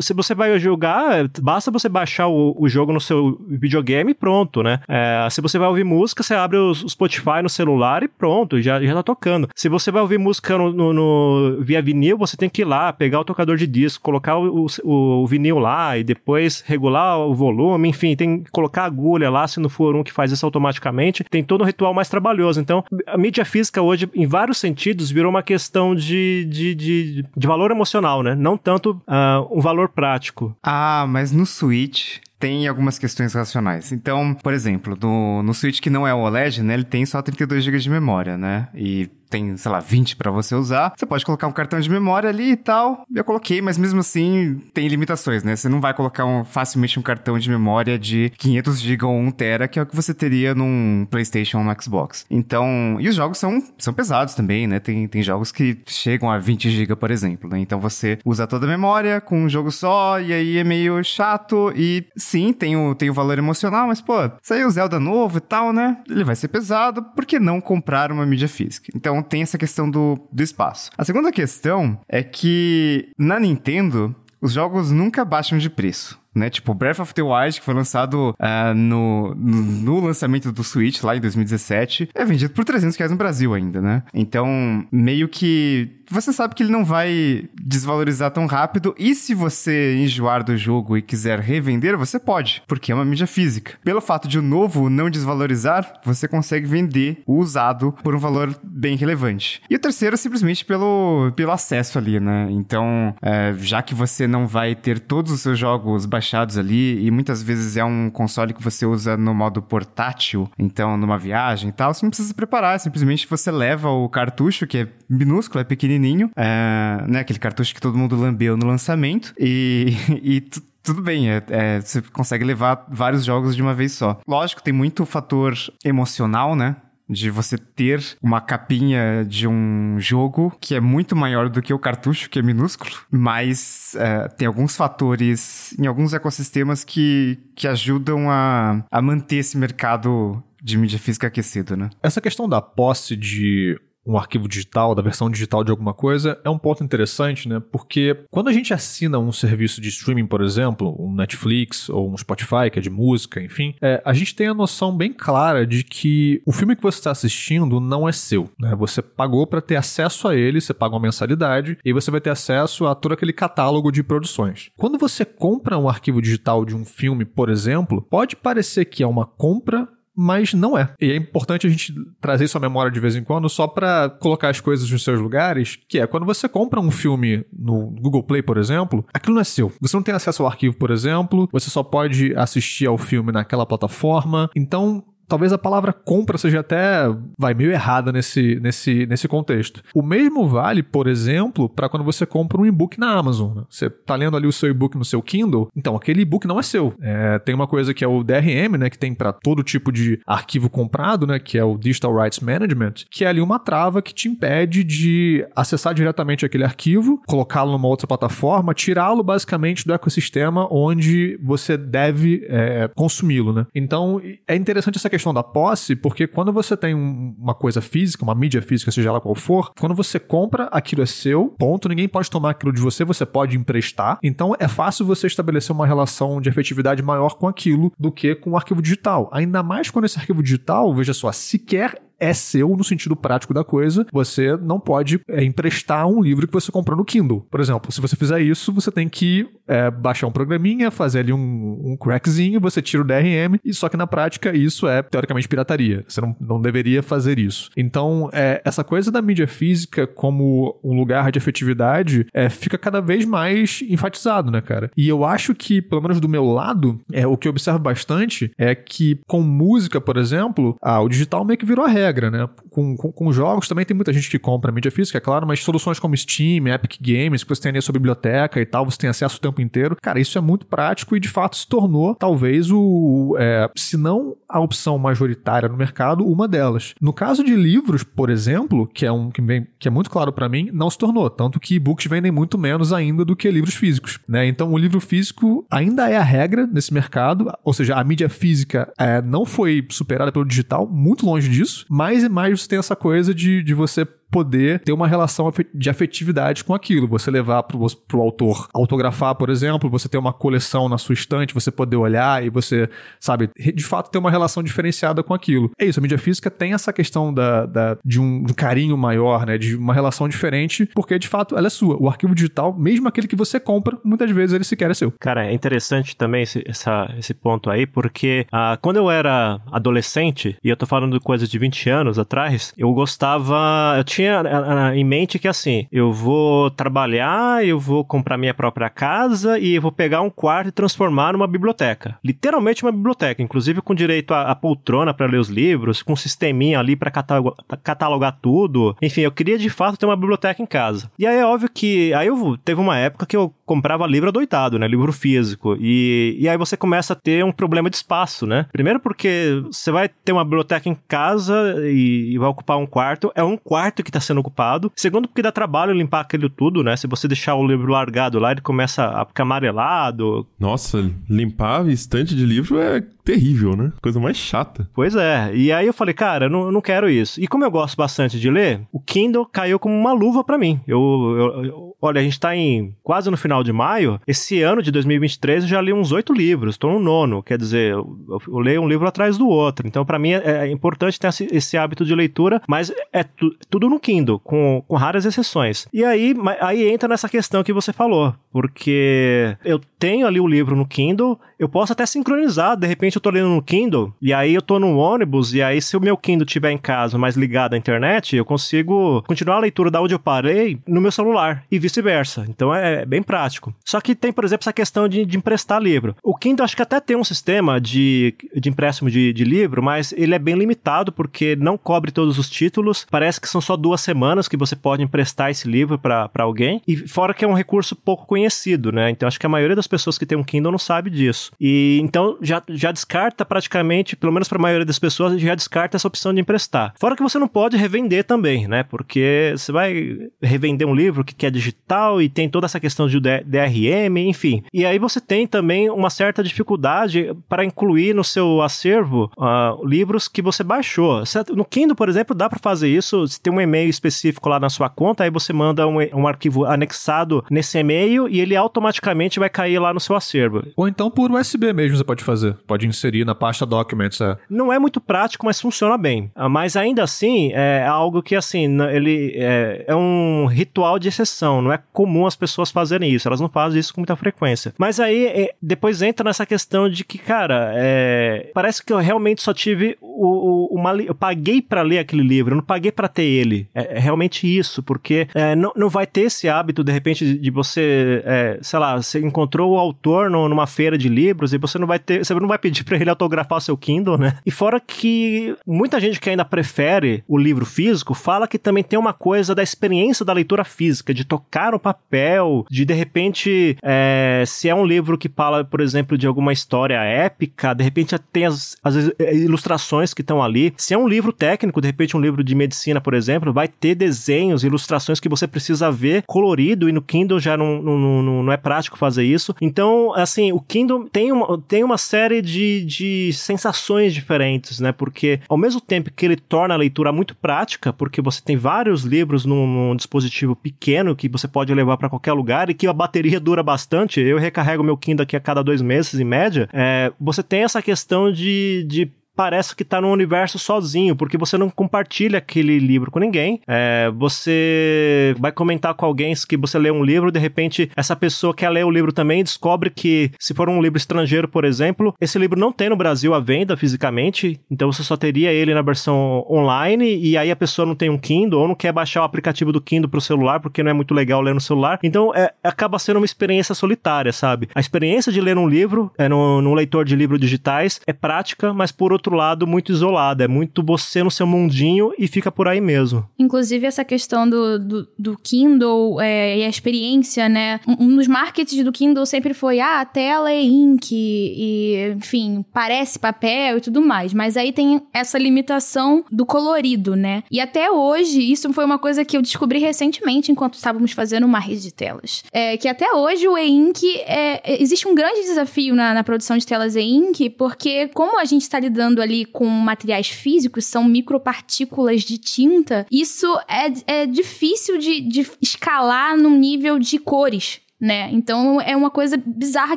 Se você vai jogar, basta você baixar o, o jogo no seu videogame e pronto, né? É, se você vai ouvir música, você abre o Spotify no celular e pronto, já, já tá tocando. Se você vai ouvir música no, no, no via vinil, você tem que ir lá, pegar o tocador de disco, colocar o, o, o, vinil lá e depois regular o volume, enfim, tem que colocar agulha lá, se não for um que faz isso automaticamente. Tem todo um ritual mais trabalhoso. Então, a mídia física hoje, em vários sentidos, virou uma questão de, de, de, de valor emocional, né? Não tanto uh, um valor prático. Ah, mas no Switch tem algumas questões racionais. Então, por exemplo, no, no Switch que não é o OLED, né, ele tem só 32 GB de memória, né? E tem, sei lá, 20 para você usar. Você pode colocar um cartão de memória ali e tal. Eu coloquei, mas mesmo assim tem limitações, né? Você não vai colocar um, facilmente um cartão de memória de 500 GB ou 1 TB, que é o que você teria num PlayStation ou no Xbox. Então, e os jogos são, são pesados também, né? Tem, tem jogos que chegam a 20 GB, por exemplo, né? Então você usa toda a memória com um jogo só e aí é meio chato e sim, tem o, tem o valor emocional, mas pô, saiu o Zelda novo e tal, né? Ele vai ser pesado, por que não comprar uma mídia física? Então, tem essa questão do, do espaço. A segunda questão é que na Nintendo, os jogos nunca baixam de preço né? Tipo, Breath of the Wild, que foi lançado uh, no, no, no, lançamento do Switch lá em 2017, é vendido por 300 reais no Brasil ainda, né? Então, meio que você sabe que ele não vai desvalorizar tão rápido e se você enjoar do jogo e quiser revender, você pode, porque é uma mídia física. Pelo fato de o novo não desvalorizar, você consegue vender o usado por um valor bem relevante. E o terceiro, simplesmente pelo, pelo acesso ali, né? Então, é, já que você não vai ter todos os seus jogos baixados baixados ali, e muitas vezes é um console que você usa no modo portátil, então numa viagem e tal, você não precisa se preparar, simplesmente você leva o cartucho, que é minúsculo, é pequenininho, é, né, aquele cartucho que todo mundo lambeu no lançamento, e, *laughs* e tudo bem, é, é, você consegue levar vários jogos de uma vez só. Lógico, tem muito fator emocional, né? De você ter uma capinha de um jogo que é muito maior do que o cartucho, que é minúsculo, mas é, tem alguns fatores em alguns ecossistemas que, que ajudam a, a manter esse mercado de mídia física aquecido, né? Essa questão da posse de um arquivo digital, da versão digital de alguma coisa, é um ponto interessante, né? Porque quando a gente assina um serviço de streaming, por exemplo, um Netflix ou um Spotify, que é de música, enfim, é, a gente tem a noção bem clara de que o filme que você está assistindo não é seu, né? Você pagou para ter acesso a ele, você paga uma mensalidade e você vai ter acesso a todo aquele catálogo de produções. Quando você compra um arquivo digital de um filme, por exemplo, pode parecer que é uma compra mas não é. E é importante a gente trazer isso à memória de vez em quando, só para colocar as coisas nos seus lugares, que é quando você compra um filme no Google Play, por exemplo, aquilo não é seu. Você não tem acesso ao arquivo, por exemplo, você só pode assistir ao filme naquela plataforma. Então, talvez a palavra compra seja até vai meio errada nesse, nesse, nesse contexto. O mesmo vale, por exemplo, para quando você compra um e-book na Amazon. Né? Você tá lendo ali o seu e-book no seu Kindle, então aquele e-book não é seu. É, tem uma coisa que é o DRM, né, que tem para todo tipo de arquivo comprado, né, que é o Digital Rights Management, que é ali uma trava que te impede de acessar diretamente aquele arquivo, colocá-lo numa outra plataforma, tirá-lo basicamente do ecossistema onde você deve é, consumi-lo, né? Então é interessante essa questão da posse, porque quando você tem um, uma coisa física, uma mídia física, seja ela qual for, quando você compra, aquilo é seu, ponto, ninguém pode tomar aquilo de você, você pode emprestar. Então é fácil você estabelecer uma relação de efetividade maior com aquilo do que com o arquivo digital. Ainda mais quando esse arquivo digital, veja só, sequer é seu no sentido prático da coisa. Você não pode é, emprestar um livro que você comprou no Kindle. Por exemplo, se você fizer isso, você tem que é, baixar um programinha, fazer ali um, um crackzinho, você tira o DRM, e só que na prática isso é teoricamente pirataria. Você não, não deveria fazer isso. Então, é, essa coisa da mídia física como um lugar de efetividade é, fica cada vez mais enfatizado, né, cara? E eu acho que, pelo menos do meu lado, é, o que eu observo bastante é que com música, por exemplo, ah, o digital meio que virou a regra regra, né? Com, com, com, jogos também tem muita gente que compra mídia física, é claro, mas soluções como Steam, Epic Games, que você tem ali a sua biblioteca e tal, você tem acesso o tempo inteiro. Cara, isso é muito prático e de fato se tornou talvez o, é, se não a opção majoritária no mercado, uma delas. No caso de livros, por exemplo, que é um que, vem, que é muito claro para mim, não se tornou, tanto que e-books vendem muito menos ainda do que livros físicos, né? Então o livro físico ainda é a regra nesse mercado, ou seja, a mídia física é, não foi superada pelo digital, muito longe disso, mais e mais você tem essa coisa de, de você poder ter uma relação de afetividade com aquilo. Você levar para o autor autografar, por exemplo, você ter uma coleção na sua estante, você poder olhar e você, sabe, de fato ter uma relação diferenciada com aquilo. É isso, a mídia física tem essa questão da, da de, um, de carinho maior, né, de uma relação diferente, porque de fato ela é sua. O arquivo digital, mesmo aquele que você compra, muitas vezes ele sequer é seu. Cara, é interessante também esse, essa, esse ponto aí, porque ah, quando eu era adolescente, e eu tô falando de coisa de 20 anos atrás, eu gostava, eu tinha tinha em mente que assim, eu vou trabalhar, eu vou comprar minha própria casa e eu vou pegar um quarto e transformar numa biblioteca. Literalmente uma biblioteca, inclusive com direito a, poltrona para ler os livros, com um sisteminha ali para catalogar, catalogar tudo. Enfim, eu queria de fato ter uma biblioteca em casa. E aí é óbvio que aí eu teve uma época que eu comprava livro adoitado, né, livro físico. E, e aí você começa a ter um problema de espaço, né? Primeiro porque você vai ter uma biblioteca em casa e, e vai ocupar um quarto, é um quarto que está sendo ocupado. Segundo, porque dá trabalho limpar aquele tudo, né? Se você deixar o livro largado lá, ele começa a ficar amarelado. Nossa, limpar estante de livro é terrível, né? Coisa mais chata. Pois é. E aí eu falei, cara, eu não, eu não quero isso. E como eu gosto bastante de ler, o Kindle caiu como uma luva para mim. Eu, eu, eu, olha, a gente tá em quase no final de maio. Esse ano de 2023 eu já li uns oito livros. Tô no nono. Quer dizer, eu, eu leio um livro atrás do outro. Então, para mim é, é, importante ter esse, esse, hábito de leitura, mas é tu, tudo no Kindle, com, com raras exceções. E aí, aí entra nessa questão que você falou. Porque eu tenho ali o livro no Kindle, eu posso até sincronizar, de repente eu tô lendo no Kindle, e aí eu tô no ônibus, e aí se o meu Kindle estiver em casa, mas ligado à internet, eu consigo continuar a leitura da onde eu parei no meu celular, e vice-versa. Então é bem prático. Só que tem, por exemplo, essa questão de, de emprestar livro. O Kindle acho que até tem um sistema de, de empréstimo de, de livro, mas ele é bem limitado, porque não cobre todos os títulos. Parece que são só duas semanas que você pode emprestar esse livro para alguém, e fora que é um recurso pouco conhecido, né? Então acho que a maioria das pessoas que tem um Kindle não sabe disso. Isso. E então já, já descarta praticamente, pelo menos para a maioria das pessoas, já descarta essa opção de emprestar. Fora que você não pode revender também, né? Porque você vai revender um livro que é digital e tem toda essa questão de DRM, enfim. E aí você tem também uma certa dificuldade para incluir no seu acervo uh, livros que você baixou. No Kindle, por exemplo, dá para fazer isso. Você tem um e-mail específico lá na sua conta, aí você manda um, um arquivo anexado nesse e-mail e ele automaticamente vai cair lá no seu acervo. Ou então por USB mesmo você pode fazer. Pode inserir na pasta Documents. É. Não é muito prático, mas funciona bem. Ah, mas ainda assim, é algo que assim, ele é, é um ritual de exceção. Não é comum as pessoas fazerem isso. Elas não fazem isso com muita frequência. Mas aí é, depois entra nessa questão de que, cara, é, parece que eu realmente só tive o, o, uma, eu paguei para ler aquele livro, eu não paguei para ter ele. É, é, realmente isso, porque é, não, não vai ter esse hábito, de repente, de, de você, é, sei lá, você encontrou o autor no, numa feira de livros e você não vai ter, você não vai pedir para ele autografar seu Kindle, né? E fora que muita gente que ainda prefere o livro físico fala que também tem uma coisa da experiência da leitura física, de tocar o papel, de de repente, é, se é um livro que fala, por exemplo, de alguma história épica, de repente tem as, as ilustrações que estão ali. Se é um livro técnico, de repente um livro de medicina, por exemplo, vai ter desenhos, ilustrações que você precisa ver colorido e no Kindle já não, não, não, não é prático fazer isso. Então, assim, o Kindle tem uma, tem uma série de, de sensações diferentes, né? Porque ao mesmo tempo que ele torna a leitura muito prática, porque você tem vários livros num, num dispositivo pequeno que você pode levar para qualquer lugar e que a bateria dura bastante. Eu recarrego meu Kindle aqui a cada dois meses, em média. É, você tem essa questão de, de parece que tá num universo sozinho, porque você não compartilha aquele livro com ninguém. É, você vai comentar com alguém que você lê um livro, de repente essa pessoa quer ler o livro também descobre que, se for um livro estrangeiro, por exemplo, esse livro não tem no Brasil à venda fisicamente, então você só teria ele na versão online, e aí a pessoa não tem um Kindle ou não quer baixar o aplicativo do Kindle pro celular, porque não é muito legal ler no celular. Então é, acaba sendo uma experiência solitária, sabe? A experiência de ler um livro, é no leitor de livros digitais, é prática, mas por outro outro lado muito isolado. É muito você no seu mundinho e fica por aí mesmo. Inclusive, essa questão do, do, do Kindle é, e a experiência, né? Um dos markets do Kindle sempre foi, ah, a tela é ink e, enfim, parece papel e tudo mais. Mas aí tem essa limitação do colorido, né? E até hoje, isso foi uma coisa que eu descobri recentemente enquanto estávamos fazendo uma rede de telas. É que até hoje o e-ink é, existe um grande desafio na, na produção de telas e-ink, porque como a gente está lidando lidando ali com materiais físicos, são micropartículas de tinta, isso é, é difícil de, de escalar no nível de cores né? Então é uma coisa bizarra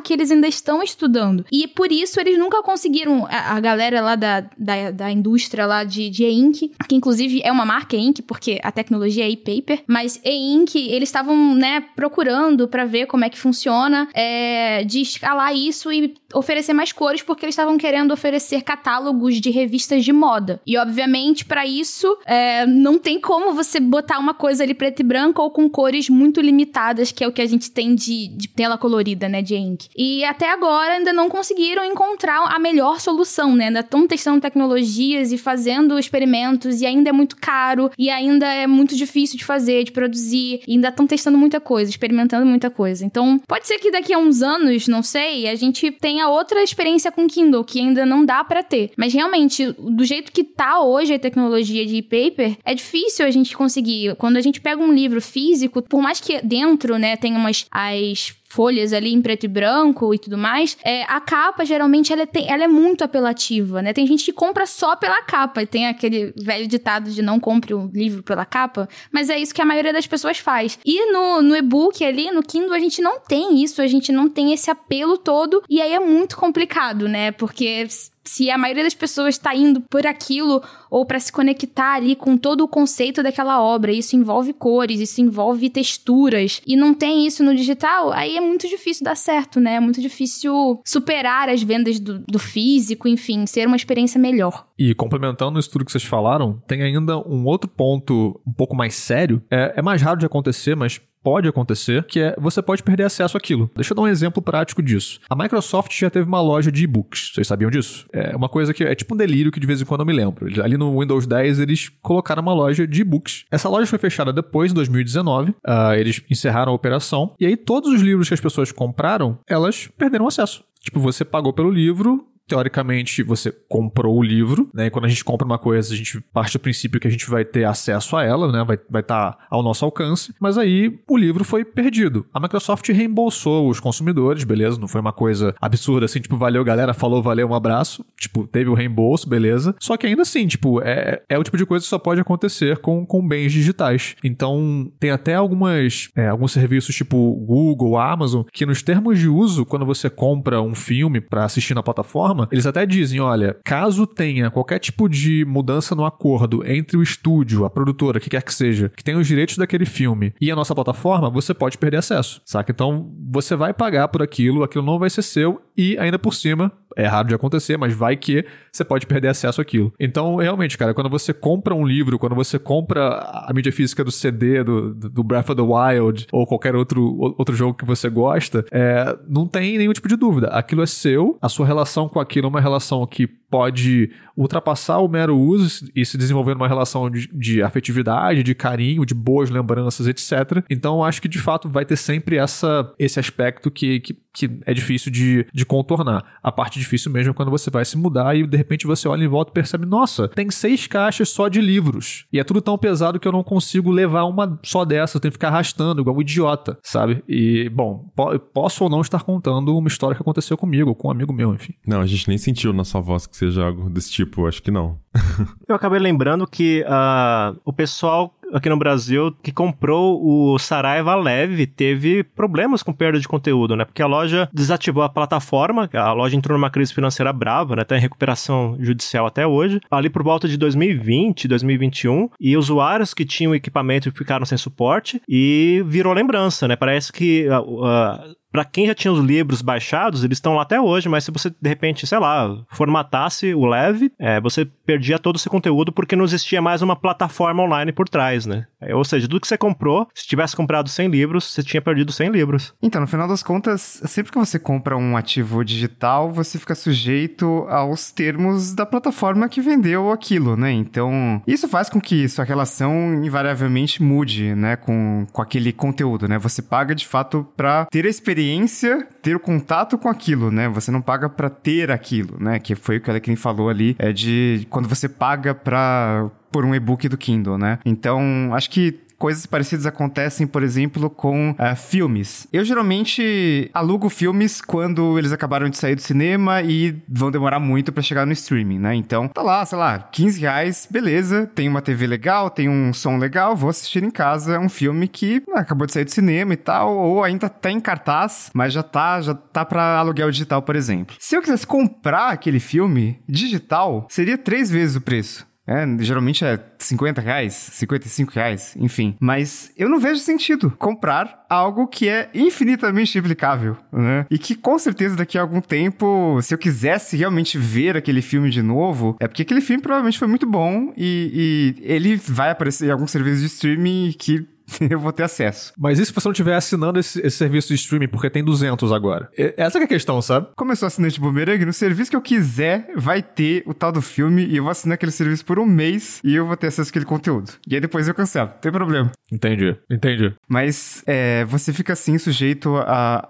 que eles ainda estão estudando. E por isso eles nunca conseguiram, a, a galera lá da, da, da, indústria lá de, de e-ink, que inclusive é uma marca e-ink, porque a tecnologia é e-paper, mas e-ink, eles estavam, né, procurando para ver como é que funciona, é, de escalar isso e oferecer mais cores, porque eles estavam querendo oferecer catálogos de revistas de moda. E obviamente, para isso, é, não tem como você botar uma coisa ali preto e branco ou com cores muito limitadas, que é o que a gente tem de, de tela colorida, né, de ink. E até agora ainda não conseguiram encontrar a melhor solução, né? Ainda estão testando tecnologias e fazendo experimentos e ainda é muito caro e ainda é muito difícil de fazer, de produzir. E ainda estão testando muita coisa, experimentando muita coisa. Então, pode ser que daqui a uns anos, não sei, a gente tenha outra experiência com Kindle que ainda não dá para ter. Mas realmente, do jeito que tá hoje a tecnologia de e-paper, é difícil a gente conseguir. Quando a gente pega um livro físico, por mais que dentro, né, tenha umas as folhas ali em preto e branco e tudo mais, é, a capa geralmente ela é, tem, ela é muito apelativa, né? Tem gente que compra só pela capa, tem aquele velho ditado de não compre um livro pela capa, mas é isso que a maioria das pessoas faz. E no, no e-book ali, no Kindle, a gente não tem isso, a gente não tem esse apelo todo, e aí é muito complicado, né? Porque se a maioria das pessoas está indo por aquilo ou para se conectar ali com todo o conceito daquela obra, isso envolve cores, isso envolve texturas, e não tem isso no digital, aí é muito difícil dar certo, né? É muito difícil superar as vendas do, do físico, enfim, ser uma experiência melhor. E complementando isso tudo que vocês falaram, tem ainda um outro ponto um pouco mais sério. É, é mais raro de acontecer, mas pode acontecer, que é você pode perder acesso àquilo. Deixa eu dar um exemplo prático disso. A Microsoft já teve uma loja de e-books. Vocês sabiam disso? É uma coisa que é tipo um delírio que de vez em quando eu me lembro. Ali no Windows 10 eles colocaram uma loja de e-books. Essa loja foi fechada depois, em 2019. Uh, ah, eles encerraram a operação. E aí todos os livros que as pessoas compraram, elas perderam acesso. Tipo, você pagou pelo livro, teoricamente, você comprou o livro, né? E quando a gente compra uma coisa, a gente parte do princípio que a gente vai ter acesso a ela, né? Vai estar vai tá ao nosso alcance. Mas aí o livro foi perdido. A Microsoft reembolsou os consumidores, beleza? Não foi uma coisa absurda assim, tipo, valeu galera, falou, valeu, um abraço. Tipo, teve o reembolso, beleza. Só que ainda assim, tipo, é, é o tipo de coisa que só pode acontecer com, com bens digitais. Então, tem até algumas, é, alguns serviços tipo Google, Amazon, que nos termos de uso, quando você compra um filme para assistir na plataforma, eles até dizem: olha, caso tenha qualquer tipo de mudança no acordo entre o estúdio, a produtora, que quer que seja, que tenha os direitos daquele filme e a nossa plataforma, você pode perder acesso, saca? Então você vai pagar por aquilo, aquilo não vai ser seu e ainda por cima é raro de acontecer, mas vai que você pode perder acesso àquilo. Então, realmente, cara, quando você compra um livro, quando você compra a mídia física do CD, do, do Breath of the Wild, ou qualquer outro, outro jogo que você gosta, é, não tem nenhum tipo de dúvida. Aquilo é seu, a sua relação com aquilo é uma relação que pode ultrapassar o mero uso e se desenvolver numa relação de, de, afetividade, de carinho, de boas lembranças, etc. Então, acho que de fato vai ter sempre essa, esse aspecto que, que, que é difícil de, de contornar. A parte difícil mesmo é quando você vai se mudar e de repente você olha em volta e percebe: nossa, tem seis caixas só de livros. E é tudo tão pesado que eu não consigo levar uma só dessa, eu tenho que ficar arrastando, igual um idiota, sabe? E, bom, po posso ou não estar contando uma história que aconteceu comigo, com um amigo meu, enfim. Não, a gente nem sentiu na sua voz que seja algo desse tipo, acho que não. *laughs* eu acabei lembrando que uh, o pessoal aqui no Brasil que comprou o Saraiva Leve teve problemas com perda de conteúdo, né? Porque a loja desativou a plataforma, a loja entrou numa crise financeira brava, né? Tá em recuperação judicial até hoje. Ali por volta de 2020, 2021, e usuários que tinham equipamento ficaram sem suporte e virou lembrança, né? Parece que uh, uh, para quem já tinha os livros baixados, eles estão lá até hoje, mas se você, de repente, sei lá, formatasse o Leve, é, você perdia todo esse conteúdo porque não existia mais uma plataforma online por trás, né? É, ou seja, tudo que você comprou, se tivesse comprado 100 livros, você tinha perdido 100 livros. Então, no final das contas, sempre que você compra um ativo digital, você fica sujeito aos termos da plataforma que vendeu aquilo, né? Então, isso faz com que sua relação invariavelmente mude, né, com, com aquele conteúdo, né? Você paga de fato para ter a experiência ter o contato com aquilo, né? Você não paga para ter aquilo, né? Que foi o que a Alequim falou ali, é de quando você paga para por um e-book do Kindle, né? Então, acho que Coisas parecidas acontecem, por exemplo, com uh, filmes. Eu geralmente alugo filmes quando eles acabaram de sair do cinema e vão demorar muito para chegar no streaming, né? Então, tá lá, sei lá, 15 reais, beleza, tem uma TV legal, tem um som legal, vou assistir em casa um filme que ah, acabou de sair do cinema e tal, ou ainda tá em cartaz, mas já tá, já tá pra aluguel digital, por exemplo. Se eu quisesse comprar aquele filme digital, seria três vezes o preço. É, geralmente é 50 reais, 55 reais, enfim. Mas eu não vejo sentido comprar algo que é infinitamente replicável, né? E que com certeza daqui a algum tempo, se eu quisesse realmente ver aquele filme de novo, é porque aquele filme provavelmente foi muito bom e, e ele vai aparecer em algum serviço de streaming que *laughs* eu vou ter acesso. Mas e se você não estiver assinando esse, esse, serviço de streaming, porque tem 200 agora? Essa é a questão, sabe? Como eu sou assinante Boomerang, no serviço que eu quiser, vai ter o tal do filme e eu vou assinar aquele serviço por um mês e eu vou ter acesso àquele conteúdo. E aí depois eu cancelo, não tem problema. Entendi, entendi. Mas é, você fica assim sujeito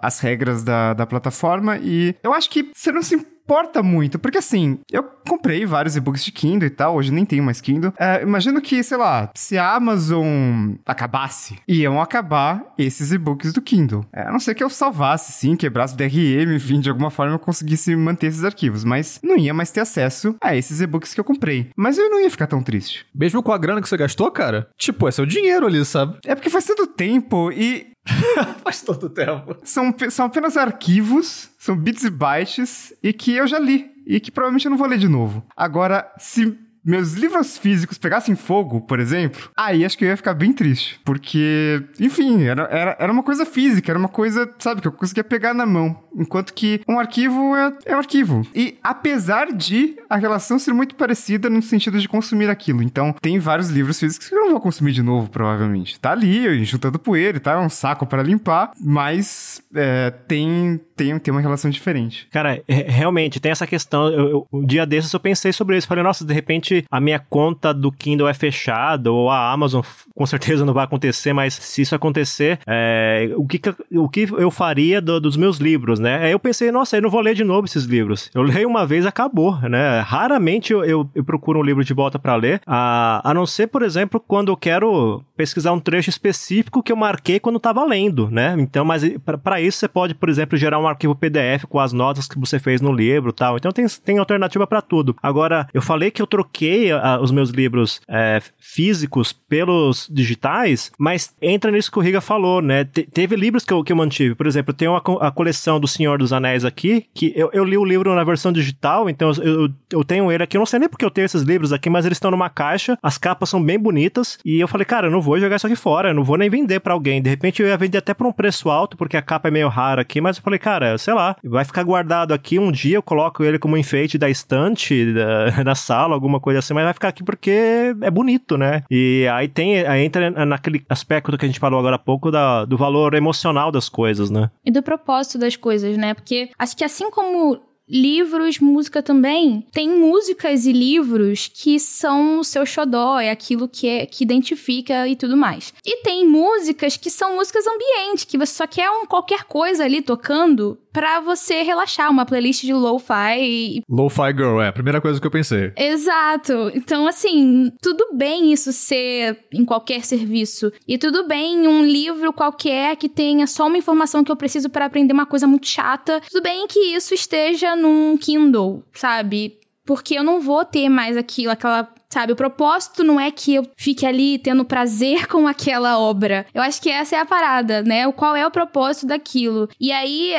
às regras da, da plataforma e eu acho que você não se importa muito, porque assim, eu comprei vários e-books de Kindle e tal, hoje nem tenho mais Kindle. É, imagino que, sei lá, se a Amazon acabasse, iam acabar esses e-books do Kindle. É, a não ser que eu salvasse, sim, quebrasse o DRM, enfim, de alguma forma eu conseguisse manter esses arquivos, mas não ia mais ter acesso a esses e-books que eu comprei. Mas eu não ia ficar tão triste. Mesmo com a grana que você gastou, cara? Tipo, é seu dinheiro ali, sabe? É porque faz tanto tempo e *laughs* Faz todo tempo. São, são apenas arquivos, são bits e bytes, e que eu já li. E que provavelmente eu não vou ler de novo. Agora, se meus livros físicos pegassem fogo, por exemplo, aí acho que eu ia ficar bem triste. Porque, enfim, era, era, era uma coisa física, era uma coisa, sabe, que eu conseguia pegar na mão. Enquanto que um arquivo é, é um arquivo. E apesar de a relação ser muito parecida no sentido de consumir aquilo. Então, tem vários livros físicos que eu não vou consumir de novo, provavelmente. Tá ali, juntando poeira e tal, é um saco para limpar, mas é, tem, tem, tem uma relação diferente. Cara, é, realmente, tem essa questão. Eu, eu, um dia desses eu pensei sobre isso. Falei, nossa, de repente a minha conta do Kindle é fechada, ou a Amazon com certeza não vai acontecer, mas se isso acontecer, é, o, que, o que eu faria do, dos meus livros, né? Aí eu pensei, nossa, eu não vou ler de novo esses livros. Eu leio uma vez, acabou, né? Raramente eu, eu, eu procuro um livro de volta para ler, a, a não ser, por exemplo, quando eu quero pesquisar um trecho específico que eu marquei quando estava lendo, né? Então, mas para isso você pode, por exemplo, gerar um arquivo PDF com as notas que você fez no livro tal. Então tem, tem alternativa para tudo. Agora, eu falei que eu troquei a, os meus livros é, físicos pelos digitais, mas entra nisso que o Riga falou, né? Te, teve livros que eu, que eu mantive. Por exemplo, eu tenho a, a coleção do Senhor dos Anéis aqui, que eu, eu li o livro na versão digital, então eu, eu tenho ele aqui. Eu não sei nem porque eu tenho esses livros aqui, mas eles estão numa caixa, as capas são bem bonitas, e eu falei, cara, eu não vou jogar isso aqui fora, eu não vou nem vender para alguém. De repente eu ia vender até por um preço alto, porque a capa é meio rara aqui, mas eu falei, cara, sei lá, vai ficar guardado aqui. Um dia eu coloco ele como enfeite da estante, da, *laughs* da sala, alguma coisa assim, mas vai ficar aqui porque é bonito, né? E aí tem, aí entra naquele aspecto que a gente falou agora há pouco da, do valor emocional das coisas, né? E do propósito das coisas, né? Porque acho que assim como livros, música também. Tem músicas e livros que são o seu xodó, é aquilo que, é, que identifica e tudo mais. E tem músicas que são músicas ambiente, que você só quer um qualquer coisa ali tocando para você relaxar, uma playlist de lo-fi. Lo-fi girl, é a primeira coisa que eu pensei. Exato. Então, assim, tudo bem isso ser em qualquer serviço. E tudo bem um livro qualquer que tenha só uma informação que eu preciso para aprender uma coisa muito chata. Tudo bem que isso esteja num Kindle, sabe? Porque eu não vou ter mais aquilo, aquela sabe? O propósito não é que eu fique ali tendo prazer com aquela obra. Eu acho que essa é a parada, né? O qual é o propósito daquilo. E aí,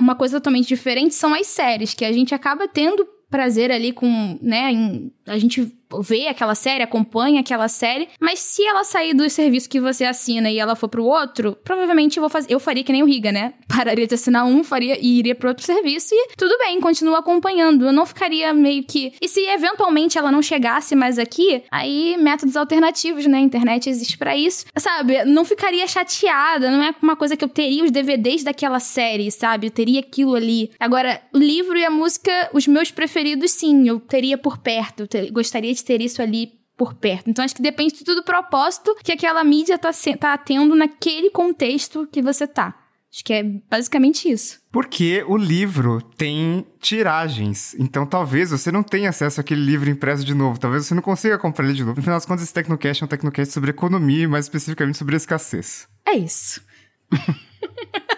uma coisa totalmente diferente são as séries, que a gente acaba tendo prazer ali com, né, em, a gente vê aquela série, acompanha aquela série, mas se ela sair do serviço que você assina e ela for pro outro, provavelmente eu vou fazer, eu faria que nem o Riga, né? *laughs* Pararia de assinar um, faria e iria pro outro serviço e tudo bem, continua acompanhando. Eu não ficaria meio que E se eventualmente ela não chegasse mais aqui, aí métodos alternativos, né? A internet existe para isso. Sabe? Não ficaria chateada, não é uma coisa que eu teria os DVDs daquela série, sabe? Eu teria aquilo ali. Agora, o livro e a música, os meus preferidos sim, eu teria por perto, eu gostaria de ter isso ali por perto. Então acho que depende de tudo do propósito que aquela mídia tá, tá tendo naquele contexto que você tá. Acho que é basicamente isso. Porque o livro tem tiragens. Então talvez você não tenha acesso àquele livro impresso de novo. Talvez você não consiga comprar ele de novo. No final das contas, esse Tecnocast é um Tecnocast sobre economia e mais especificamente sobre escassez. É isso. *laughs*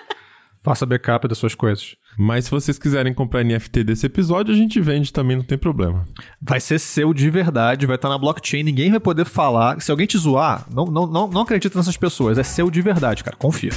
Faça backup das suas coisas. Mas se vocês quiserem comprar NFT desse episódio, a gente vende também, não tem problema. Vai ser seu de verdade, vai estar na blockchain, ninguém vai poder falar. Se alguém te zoar, não, não, não, não acredita nessas pessoas. É seu de verdade, cara. Confia.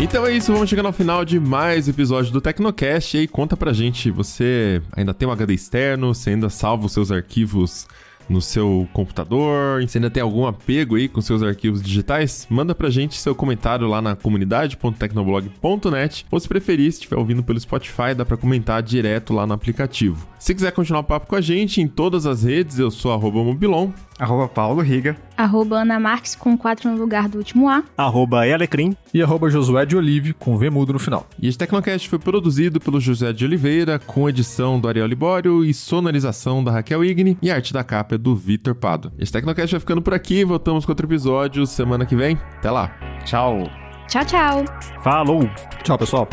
Então é isso, vamos chegando ao final de mais episódio do Tecnocast. E aí, conta pra gente, você ainda tem um HD externo? Você ainda salva os seus arquivos no seu computador? Você ainda tem algum apego aí com seus arquivos digitais? Manda pra gente seu comentário lá na comunidade.tecnoblog.net ou se preferir, se estiver ouvindo pelo Spotify, dá pra comentar direto lá no aplicativo. Se quiser continuar o papo com a gente em todas as redes, eu sou arroba Mobilon. Arroba Paulo Riga. Arroba Ana Marques com 4 no lugar do último A. Arroba Elecrim. E arroba Josué de Olive com V mudo no final. E este Tecnocast foi produzido pelo José de Oliveira, com edição do Ariel Libório e sonorização da Raquel Igni e arte da capa é do Vitor Pado. Este Tecnocast vai ficando por aqui, voltamos com outro episódio semana que vem. Até lá. Tchau. Tchau, tchau. Falou. Tchau, pessoal.